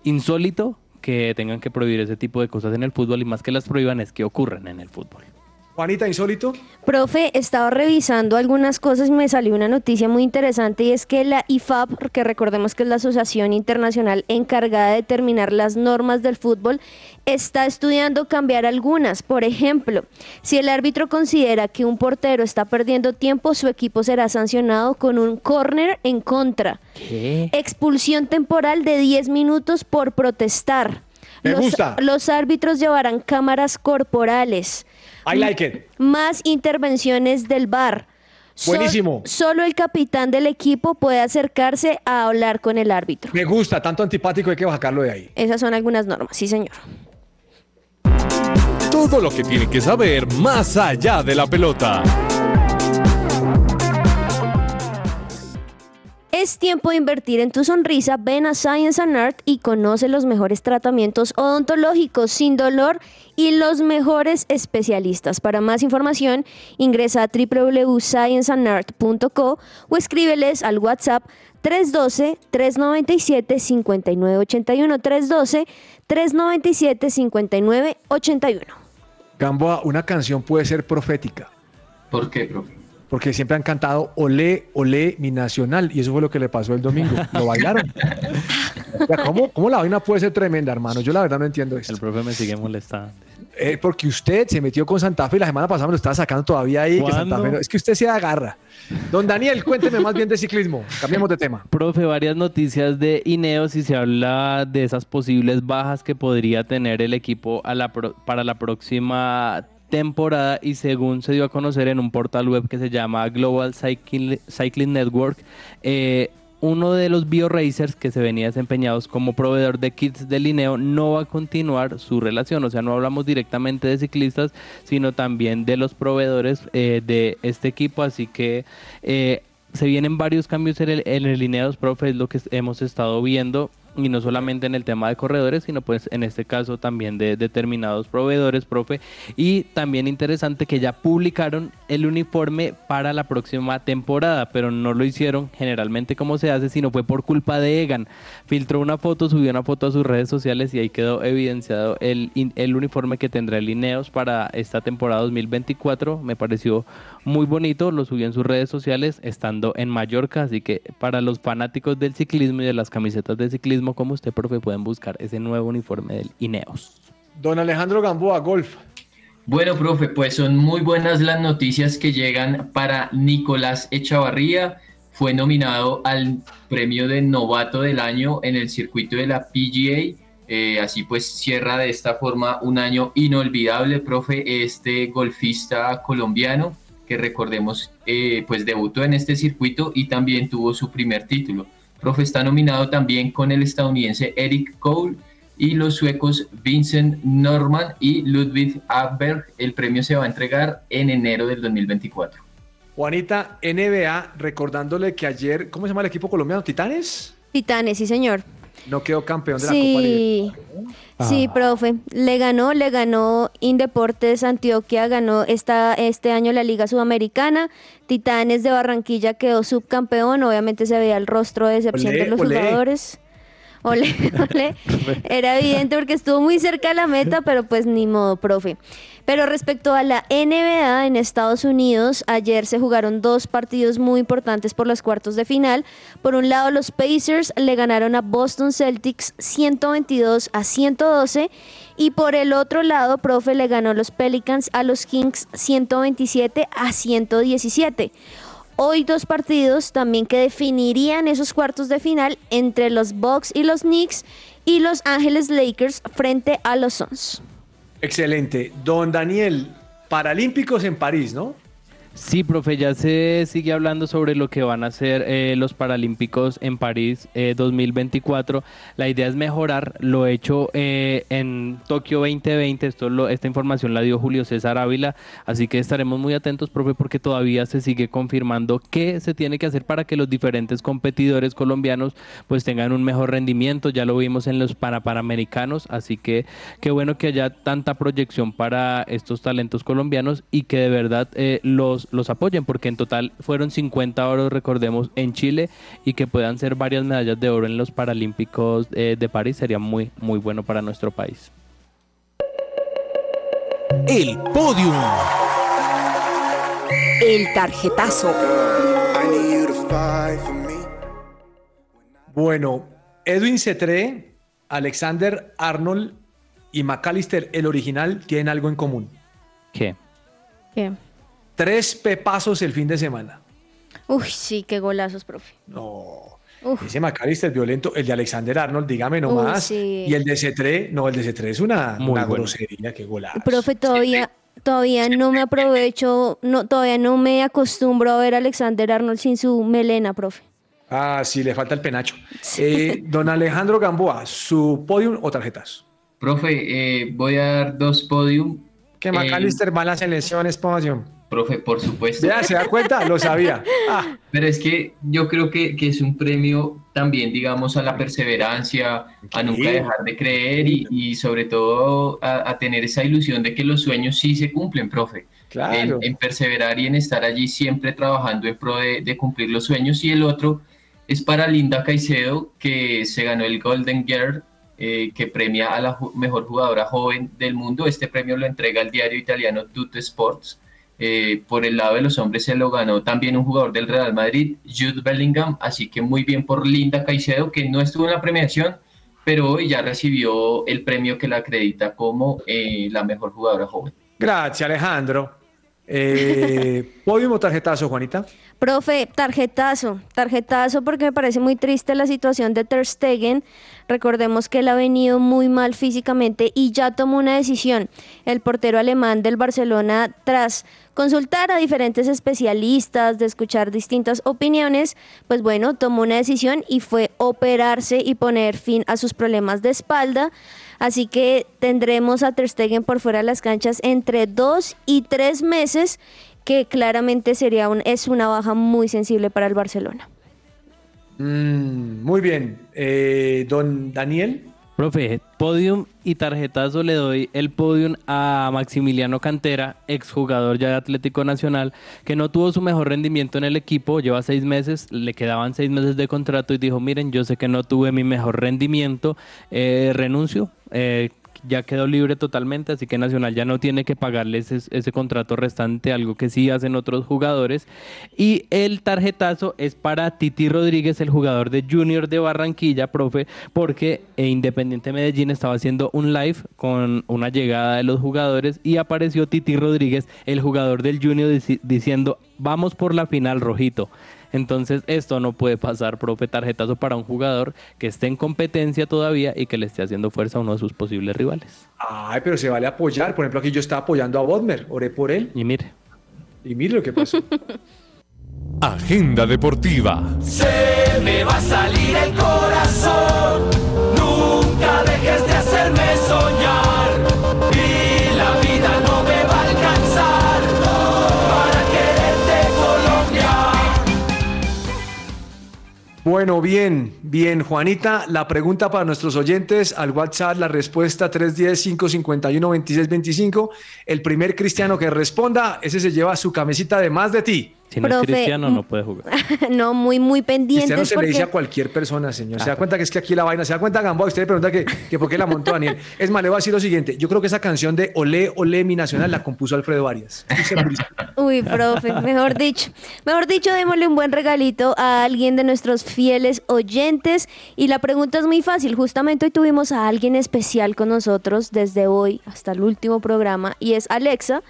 insólito que tengan que prohibir ese tipo de cosas en el fútbol y más que las prohíban es que ocurren en el fútbol. Juanita, insólito. Profe, estaba revisando algunas cosas y me salió una noticia muy interesante y es que la IFAB, que recordemos que es la Asociación Internacional encargada de determinar las normas del fútbol, está estudiando cambiar algunas. Por ejemplo, si el árbitro considera que un portero está perdiendo tiempo, su equipo será sancionado con un corner en contra. Expulsión temporal de 10 minutos por protestar. Me los, gusta. los árbitros llevarán cámaras corporales. I like it. Más intervenciones del VAR. Sol- Buenísimo. solo el capitán del equipo puede acercarse a hablar con el árbitro. Me gusta, tanto antipático hay que sacarlo de ahí. Esas son algunas normas, sí señor. Todo lo que tiene que saber más allá de la pelota. Es tiempo de invertir en tu sonrisa. Ven a Science and Art y conoce los mejores tratamientos odontológicos sin dolor y los mejores especialistas. Para más información, ingresa a www.scienceandart.co o escríbeles al WhatsApp 312-397-5981. 312-397-5981. Gamboa, una canción puede ser profética. ¿Por qué, profe? Porque siempre han cantado Olé, Olé, mi nacional. Y eso fue lo que le pasó el domingo. Lo bailaron. O sea, ¿cómo, ¿Cómo la vaina puede ser tremenda, hermano? Yo la verdad no entiendo esto. El profe me sigue molestando. Eh, porque usted se metió con Santa Fe y la semana pasada me lo estaba sacando todavía ahí. Que Santa ¿Cuándo? Fe no- es que usted se agarra. Don Daniel, cuénteme más bien de ciclismo. Cambiemos de tema. Profe, varias noticias de Ineos y se habla de esas posibles bajas que podría tener el equipo a la pro- para la próxima temporada y según se dio a conocer en un portal web que se llama Global Cycling, Network, eh, uno de los bioracers que se venía desempeñados como proveedor de kits de Lineo no va a continuar su relación. O sea, no hablamos directamente de ciclistas, sino también de los proveedores eh, de este equipo. Así que eh, se vienen varios cambios en el, en el profe, es lo que hemos estado viendo. Y no solamente en el tema de corredores, sino pues en este caso también de determinados proveedores, profe. Y también interesante que ya publicaron el uniforme para la próxima temporada, pero no lo hicieron generalmente como se hace, sino fue por culpa de Egan. Filtró una foto, subió una foto a sus redes sociales y ahí quedó evidenciado el, el uniforme que tendrá el Ineos para esta temporada 2024. Me pareció muy bonito, lo subió en sus redes sociales estando en Mallorca, así que para los fanáticos del ciclismo y de las camisetas de ciclismo como usted, profe, pueden buscar ese nuevo uniforme del Ineos. Don Alejandro Gamboa, golf. Bueno, profe, pues son muy buenas las noticias que llegan para Nicolás Echavarría. Fue nominado al premio de novato del año en el circuito de la PGA. Eh, así pues cierra de esta forma un año inolvidable, profe, este golfista colombiano que recordemos eh, pues debutó en este circuito y también tuvo su primer título. Profe está nominado también con el estadounidense Eric Cole y los suecos Vincent Norman y Ludwig Abberg. El premio se va a entregar en enero del 2024. Juanita, NBA, recordándole que ayer, ¿cómo se llama el equipo colombiano? ¿Titanes? Titanes, sí señor. No quedó campeón de la Copa Libertadores. Sí, sí, profe. Le ganó, le ganó Indeportes Antioquia, ganó esta, este año la Liga Sudamericana. Titanes de Barranquilla quedó subcampeón. Obviamente se veía el rostro de decepción Olé, de los olé. jugadores. Ole, ole. Era evidente porque estuvo muy cerca de la meta, pero pues ni modo, profe. Pero respecto a la NBA en Estados Unidos, ayer se jugaron dos partidos muy importantes por los cuartos de final. Por un lado, los Pacers le ganaron a Boston Celtics 122 a 112 y por el otro lado, profe le ganó los Pelicans a los Kings 127 a 117. Hoy dos partidos también que definirían esos cuartos de final entre los Bucks y los Knicks y los Ángeles Lakers frente a los Suns. Excelente. Don Daniel, Paralímpicos en París, ¿no? Sí, profe, ya se sigue hablando sobre lo que van a hacer eh, los Paralímpicos en París eh, 2024. La idea es mejorar lo hecho eh, en Tokio 2020. Esto lo- esta información la dio Julio César Ávila, así que estaremos muy atentos, profe, porque todavía se sigue confirmando qué se tiene que hacer para que los diferentes competidores colombianos pues tengan un mejor rendimiento. Ya lo vimos en los para Panamericanos, así que qué bueno que haya tanta proyección para estos talentos colombianos y que de verdad eh, los, los apoyen, porque en total fueron 50 oros, recordemos, en Chile y que puedan ser varias medallas de oro en los Paralímpicos eh, de París sería muy, muy bueno para nuestro país. El podium. el tarjetazo. Bueno, Edwin Cetré, Alexander Arnold y McAllister, el original, tienen algo en común. ¿Qué? ¿Qué? Tres pepazos el fin de semana. Uy, sí, qué golazos, profe. No. Uf. Ese McAllister violento, el de Alexander Arnold, dígame nomás. sí. Y el de Cetré, no, el de Cetré es una, Muy una bueno. grosería, qué golazo. Profe, todavía, todavía no me aprovecho, no, todavía no me acostumbro a ver a Alexander Arnold sin su melena, profe. Ah, sí, le falta el penacho. Eh, don Alejandro Gamboa, ¿su podium o tarjetas? Profe, eh, voy a dar dos podium. Que Eh, McAllister va a las elecciones, podium. Profe, por supuesto. Ya, ¿se da cuenta? Lo sabía. Ah, Pero es que yo creo que, que es un premio también, digamos, a la perseverancia, a nunca dejar de creer y, y sobre todo a, a tener esa ilusión de que los sueños sí se cumplen, profe. Claro. En, en perseverar y en estar allí siempre trabajando en pro de, de cumplir los sueños. Y el otro es para Linda Caicedo, que se ganó el Golden Girl, eh, que premia a la ju- mejor jugadora joven del mundo. Este premio lo entrega el diario italiano Tutto Sports. Eh, por el lado de los hombres se lo ganó también un jugador del Real Madrid, Jude Bellingham, así que muy bien por Linda Caicedo, que no estuvo en la premiación, pero hoy ya recibió el premio que la acredita como eh, la mejor jugadora joven. gracias, Alejandro. Eh, podium o tarjetazo, Juanita. Profe, tarjetazo, tarjetazo porque me parece muy triste la situación de Ter Stegen. Recordemos que él ha venido muy mal físicamente y ya tomó una decisión. El portero alemán del Barcelona, tras consultar a diferentes especialistas, de escuchar distintas opiniones, pues bueno, tomó una decisión y fue operarse y poner fin a sus problemas de espalda. Así que tendremos a Ter Stegen por fuera de las canchas entre dos y tres meses, que claramente sería un, es una baja muy sensible para el Barcelona. Mm, muy bien. Eh, don Daniel. Profe, podium y tarjetazo le doy el podium a Maximiliano Cantera, exjugador ya de Atlético Nacional, que no tuvo su mejor rendimiento en el equipo, lleva seis meses, le quedaban seis meses de contrato y dijo, miren, yo sé que no tuve mi mejor rendimiento, eh, renuncio, eh, ya quedó libre totalmente, así que Nacional ya no tiene que pagarle ese, ese contrato restante, algo que sí hacen otros jugadores. Y el tarjetazo es para Titi Rodríguez, el jugador de Junior de Barranquilla, profe, porque eh, Independiente Medellín estaba haciendo un live con una llegada de los jugadores y apareció Titi Rodríguez, el jugador del Junior, dici- diciendo, vamos por la final, rojito. Entonces esto no puede pasar, profe, tarjetazo para un jugador que esté en competencia todavía y que le esté haciendo fuerza a uno de sus posibles rivales. Ay, pero se vale apoyar. Por ejemplo, aquí yo estaba apoyando a Bodmer, oré por él. Y mire. Y mire lo que pasó. Agenda deportiva. Se me va a salir el corazón. Nunca dejes de hacerme soñar. Bueno, bien, bien, Juanita. La pregunta para nuestros oyentes al WhatsApp, la respuesta 310-551-2625. El primer cristiano que responda, ese se lleva su camisita de más de ti. Si no es Profe, cristiano, no puede jugar. no, muy, muy pendientes. Cristiano se le dice a cualquier persona, señor. Se da cuenta que es que aquí la vaina, se da cuenta, Gamboa, usted le pregunta que, que por qué la montó Daniel. Es más, le voy a decir lo siguiente. Yo creo que esa canción de Olé, Olé, mi nacional la compuso Alfredo Arias. Uy, profe, mejor dicho. Mejor dicho, démosle un buen regalito a alguien de nuestros fieles oyentes. Y la pregunta es muy fácil. Justamente hoy tuvimos a alguien especial con nosotros desde hoy hasta el último programa y es Alexa.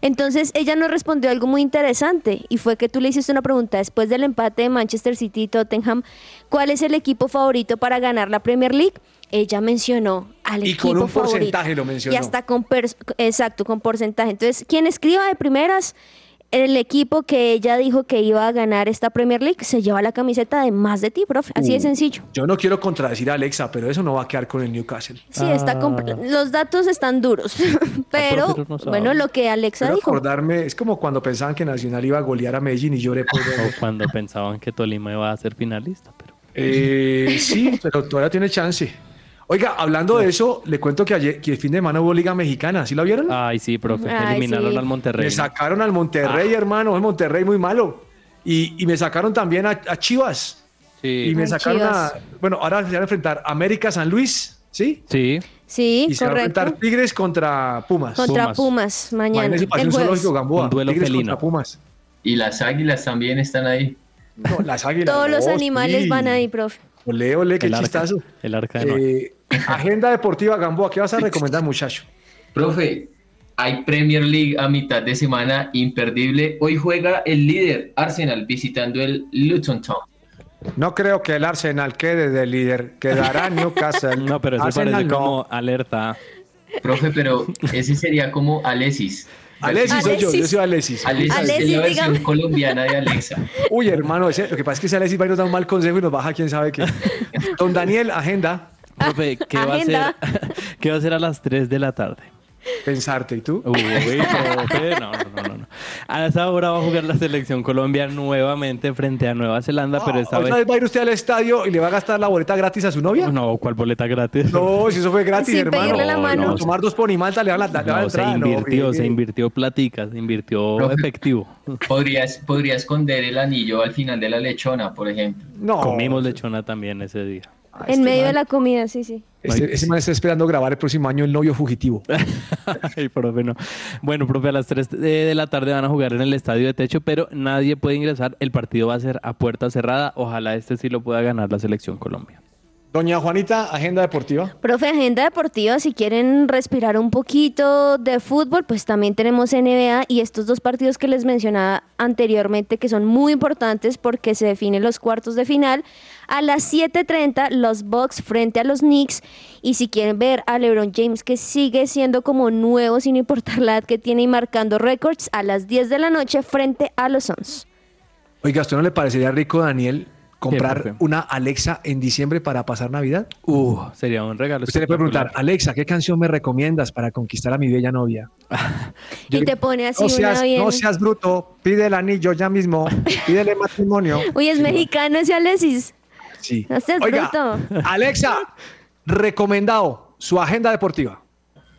Entonces ella nos respondió algo muy interesante y fue que tú le hiciste una pregunta después del empate de Manchester City y Tottenham, ¿cuál es el equipo favorito para ganar la Premier League? Ella mencionó al Y equipo con un favorito. porcentaje lo mencionó. Y hasta con exacto, con porcentaje. Entonces, quien escriba de primeras el equipo que ella dijo que iba a ganar esta Premier League se lleva la camiseta de más de ti, profe. Así de sencillo. Yo no quiero contradecir a Alexa, pero eso no va a quedar con el Newcastle. Sí, está compl- los datos están duros, pero pero no bueno, lo que Alexa Quiero dijo. acordarme, es como cuando pensaban que Nacional iba a golear a Medellín y lloré por O cuando pensaban que Tolima iba a ser finalista. Pero... Eh, sí, pero todavía tiene chance. Oiga, hablando de eso, le cuento que ayer, que el fin de semana hubo Liga Mexicana, ¿sí la vieron? Ay, sí, profe. Ay, Eliminaron sí. al Monterrey. Me sacaron al Monterrey, hermano, el Monterrey muy malo. Y, y me sacaron también a, a Chivas. Sí. Y me sacaron Chivas. a. Bueno, ahora se van a enfrentar América San Luis, ¿sí? Sí. Sí, Y se van a enfrentar Tigres contra Pumas. Contra Pumas, mañana. Imagínese, parece el zoológico Gamboa. Un duelo Tigres felino. contra Pumas. Y las águilas también están ahí. No, las águilas. Todos los animales sí. van ahí, profe. Ole, ole, qué El arca, chistazo. el arca de Noé. Eh, agenda deportiva, Gamboa, ¿qué vas a recomendar, muchacho? Profe, hay Premier League a mitad de semana imperdible. Hoy juega el líder Arsenal visitando el Luton Town. No creo que el Arsenal quede de líder, quedará Newcastle. No, pero eso Arsenal parece no. como alerta. Profe, pero ese sería como Alesis. Alexis soy yo, yo Alexis. soy Alexis. Alexis, es Alexis, la versión dígame. colombiana de Alexa. Uy, hermano, ese- lo que pasa es que si Alexis va y nos da un mal consejo y nos baja quién sabe qué. Don Daniel, agenda, Profe, ¿qué va, a hacer, ¿qué va a hacer a las 3 de la tarde? pensarte, ¿y tú? Uy, profe, no, no, no, no, no. A esa hora va a jugar la selección Colombia nuevamente frente a Nueva Zelanda, pero esta ¿Otra vez... vez va a ir usted al estadio y le va a gastar la boleta gratis a su novia? No, ¿cuál boleta gratis? No, si eso fue gratis, Sin hermano. pedirle la mano. No, Tomar dos ponimalta le van a, le van a No, se entrar. no, invirtió, se invirtió platica, se invirtió Profe. efectivo. Podrías, podría esconder el anillo al final de la lechona, por ejemplo. No. Comimos lechona también ese día. En medio de la comida, sí, sí. Este- ese man está esperando grabar el próximo año El novio fugitivo. Ay, profe, no. Bueno, profe, a las 3 de, de la tarde van a jugar en el estadio de techo, pero nadie puede ingresar. El partido va a ser a puerta cerrada. Ojalá este sí lo pueda ganar la selección Colombia. Doña Juanita, agenda deportiva. Profe, agenda deportiva, si quieren respirar un poquito de fútbol, pues también tenemos NBA y estos dos partidos que les mencionaba anteriormente que son muy importantes porque se definen los cuartos de final. A las 7.30 los Bucks frente a los Knicks y si quieren ver a LeBron James que sigue siendo como nuevo sin importar la edad que tiene y marcando récords a las 10 de la noche frente a los Suns. Oiga, ¿a usted no le parecería rico, Daniel, comprar una Alexa en diciembre para pasar Navidad? Uh, sería un regalo. Usted le puede preguntar. Alexa, ¿qué canción me recomiendas para conquistar a mi bella novia? y te pone así No una seas, bien... no seas bruto, pide el anillo ya mismo, pídele matrimonio. Uy, es mexicano ese Alexis. Sí. No seas Oiga, bruto. Alexa, recomendado su agenda deportiva.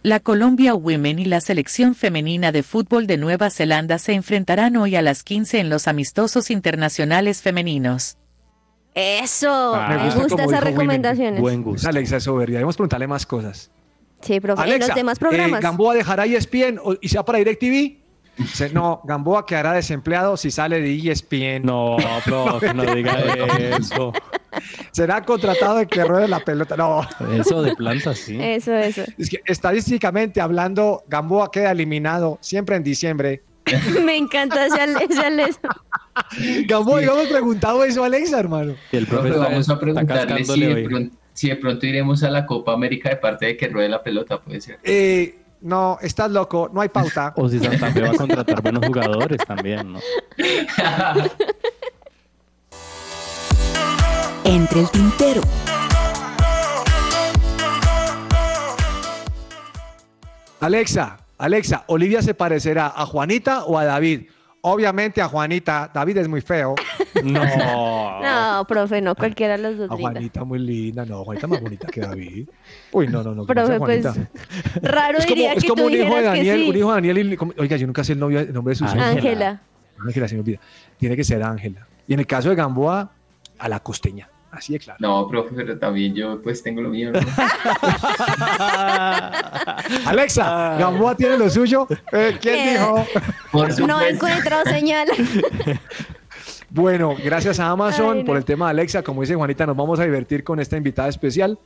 La Colombia Women y la selección femenina de fútbol de Nueva Zelanda se enfrentarán hoy a las 15 en los amistosos internacionales femeninos. Eso, Ah, me gusta, esas recomendaciones. Buen gusto. Alexa soberbia, debemos preguntarle más cosas. Sí, profe. en Alexa, los demás eh, programas. ¿Gamboa dejará ESPN o- y se va para DirecTV? Dice, no, Gamboa quedará desempleado si sale de ESPN. No, profe, no diga eso. Será contratado de que ruede la pelota. No, Eso de planta, sí. Eso, eso. es que estadísticamente hablando, Gamboa queda eliminado siempre en diciembre. Me encanta ese, ese Yo hemos preguntado eso a Alexa, hermano. Y el profe Profe, está- vamos a preguntarle si cascándole de, hoy. pronto, si de pronto iremos a la Copa América de parte de que ruede la pelota, puede ser. Eh, no, estás loco, no hay pauta. O si Santa Fe va a contratar buenos jugadores también, ¿no? Entre el tintero. Alexa, Alexa, ¿Olivia se parecerá a Juanita o a David? Obviamente a Juanita, David es muy feo. No. No, profe, no, cualquiera de los dos. A linda. Juanita muy linda, no, Juanita más bonita que David. Uy, no, no, no. ¿qué Profe, pues, raro es como, diría es que como tú un hijo de Daniel, sí. un hijo de Daniel y como- oiga, yo nunca sé el, novio, el nombre de su. Ángela. Ángela, se me olvida. Tiene que ser Ángela. Y en el caso de Gamboa, a la costeña. Así de claro. No, profe, pero también yo pues tengo lo mío. ¿no? Alexa, Gamboa tiene lo suyo. Eh, ¿Quién ¿Qué? dijo? Por No encuentro señal. Bueno, gracias a Amazon Ay, no. por el tema de Alexa. Como dice Juanita, nos vamos a divertir con esta invitada especial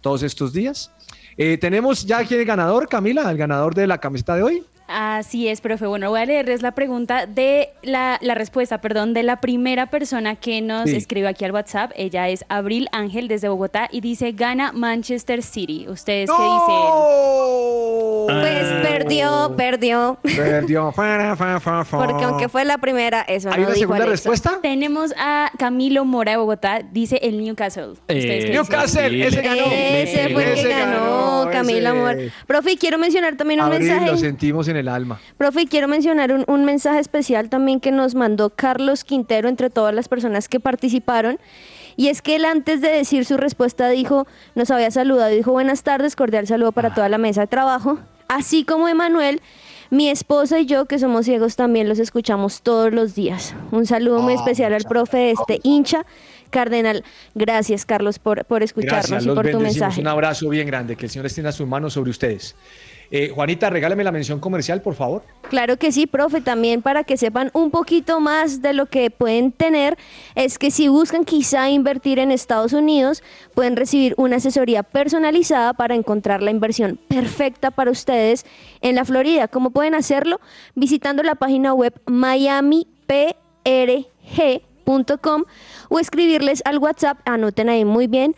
todos estos días. Eh, Tenemos ya quién es el ganador, Camila, el ganador de la camiseta de hoy. Así es, profe. Bueno, voy a leerles la pregunta de la, la respuesta, perdón, de la primera persona que nos Sí. escribió aquí al WhatsApp. Ella es Abril Ángel desde Bogotá y dice gana Manchester City. ¿Ustedes qué dicen? Pues perdió, perdió. Perdió. Fa. Porque aunque fue la primera, eso ¿Hay no una dijo segunda Alexa. respuesta? Tenemos a Camilo Mora de Bogotá, dice el Newcastle. ¿Ustedes qué Eh, dicen? Newcastle, ese ganó. Ese fue el que ganó, ganó, Camilo. Amor. Profe, quiero mencionar también un Abril, mensaje. lo sentimos en el alma. Profe, quiero mencionar un, un mensaje especial también que nos mandó Carlos Quintero entre todas las personas que participaron. Y es que él antes de decir su respuesta dijo, nos había saludado dijo buenas tardes, cordial saludo para toda la mesa de trabajo. Así como Emanuel, mi esposa y yo que somos ciegos también los escuchamos todos los días. Un saludo muy Ah, especial al profe de este hincha Cardenal. Gracias, Carlos, por, por escucharnos Gracias, y por tu mensaje. Un abrazo bien grande, que el Señor extienda sus manos sobre ustedes. Eh, Juanita, regálame la mención comercial, por favor. Claro que sí, profe, también para que sepan un poquito más de lo que pueden tener, es que si buscan quizá invertir en Estados Unidos, pueden recibir una asesoría personalizada para encontrar la inversión perfecta para ustedes en la Florida. ¿Cómo pueden hacerlo? Visitando la página web miamiprg.com o escribirles al WhatsApp, anoten ahí muy bien,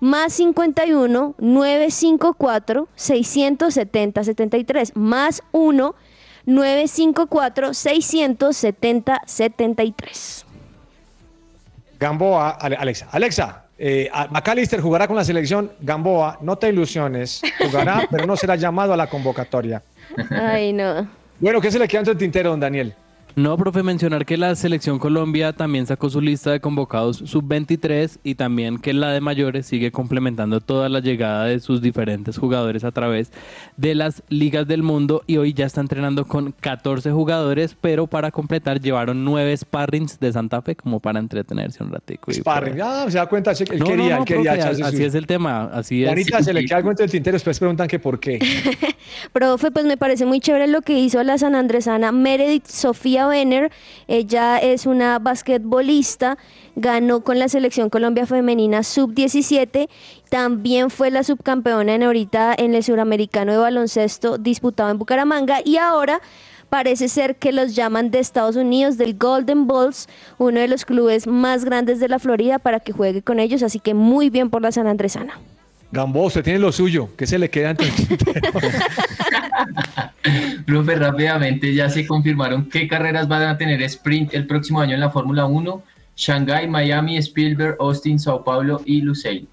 más 51 954 670 73 más 1 954 670 73 Gamboa, Ale- Alexa, Alexa, eh, McAllister jugará con la selección. Gamboa, no te ilusiones, jugará, pero no será llamado a la convocatoria. Ay, no. Bueno, ¿qué se le queda entre el tintero, don Daniel? No, profe, mencionar que la selección Colombia también sacó su lista de convocados sub-23 y también que la de mayores sigue complementando toda la llegada de sus diferentes jugadores a través de las ligas del mundo y hoy ya está entrenando con 14 jugadores, pero para completar llevaron 9 sparrings de Santa Fe como para entretenerse un ratico. Sparring. Ah, se da cuenta, sí, él No, quería, no, no, él quería profe, echarse así su- es el tema, así es. Juanita, se le queda algo entre el tintero, después preguntan que por qué. Profe, pues me parece muy chévere lo que hizo la sanandresana Meredith Sofía Benner. Ella es una basquetbolista, ganó con la selección Colombia Femenina Sub-17, también fue la subcampeona en ahorita en el suramericano de baloncesto disputado en Bucaramanga y ahora parece ser que los llaman de Estados Unidos, del Golden Bulls, uno de los clubes más grandes de la Florida, para que juegue con ellos, así que muy bien por la sanandresana. Gamboa, usted tiene lo suyo. ¿Qué se le queda tintero? Profe, rápidamente ya se confirmaron qué carreras van a tener sprint el próximo año en la Fórmula 1. Shanghai, Miami, Spielberg, Austin, Sao Paulo y Lusail.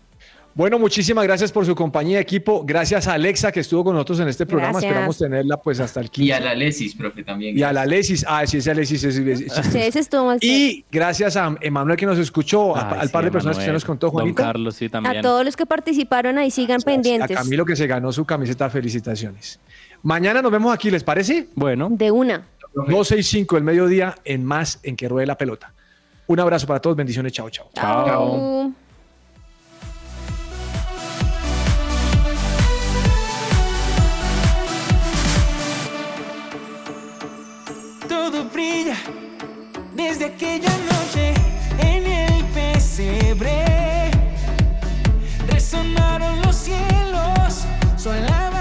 Bueno, muchísimas gracias por su compañía, equipo. Gracias a Alexa que estuvo con nosotros en este programa. Gracias. Esperamos tenerla pues hasta el 15. Y a la Lesis, profe, también. Y a la Lesis. Ah, sí, esa Lesis es, es- es- Sí, ese estuvo más Y gracias a Emanuel que nos escuchó, a- al par de personas que usted nos contó, Don Juanita. Carlos, sí, A también. todos los que participaron ahí sigan A pendientes. Camilo que se ganó su camiseta, felicitaciones. Mañana nos vemos aquí, ¿les parece? Bueno. De una. 12 y 5 del mediodía en más en que ruede la pelota. Un abrazo para todos, bendiciones, chao, chao. Chao. Todo desde aquella noche en el pesebre. Resonaron los cielos, solaba.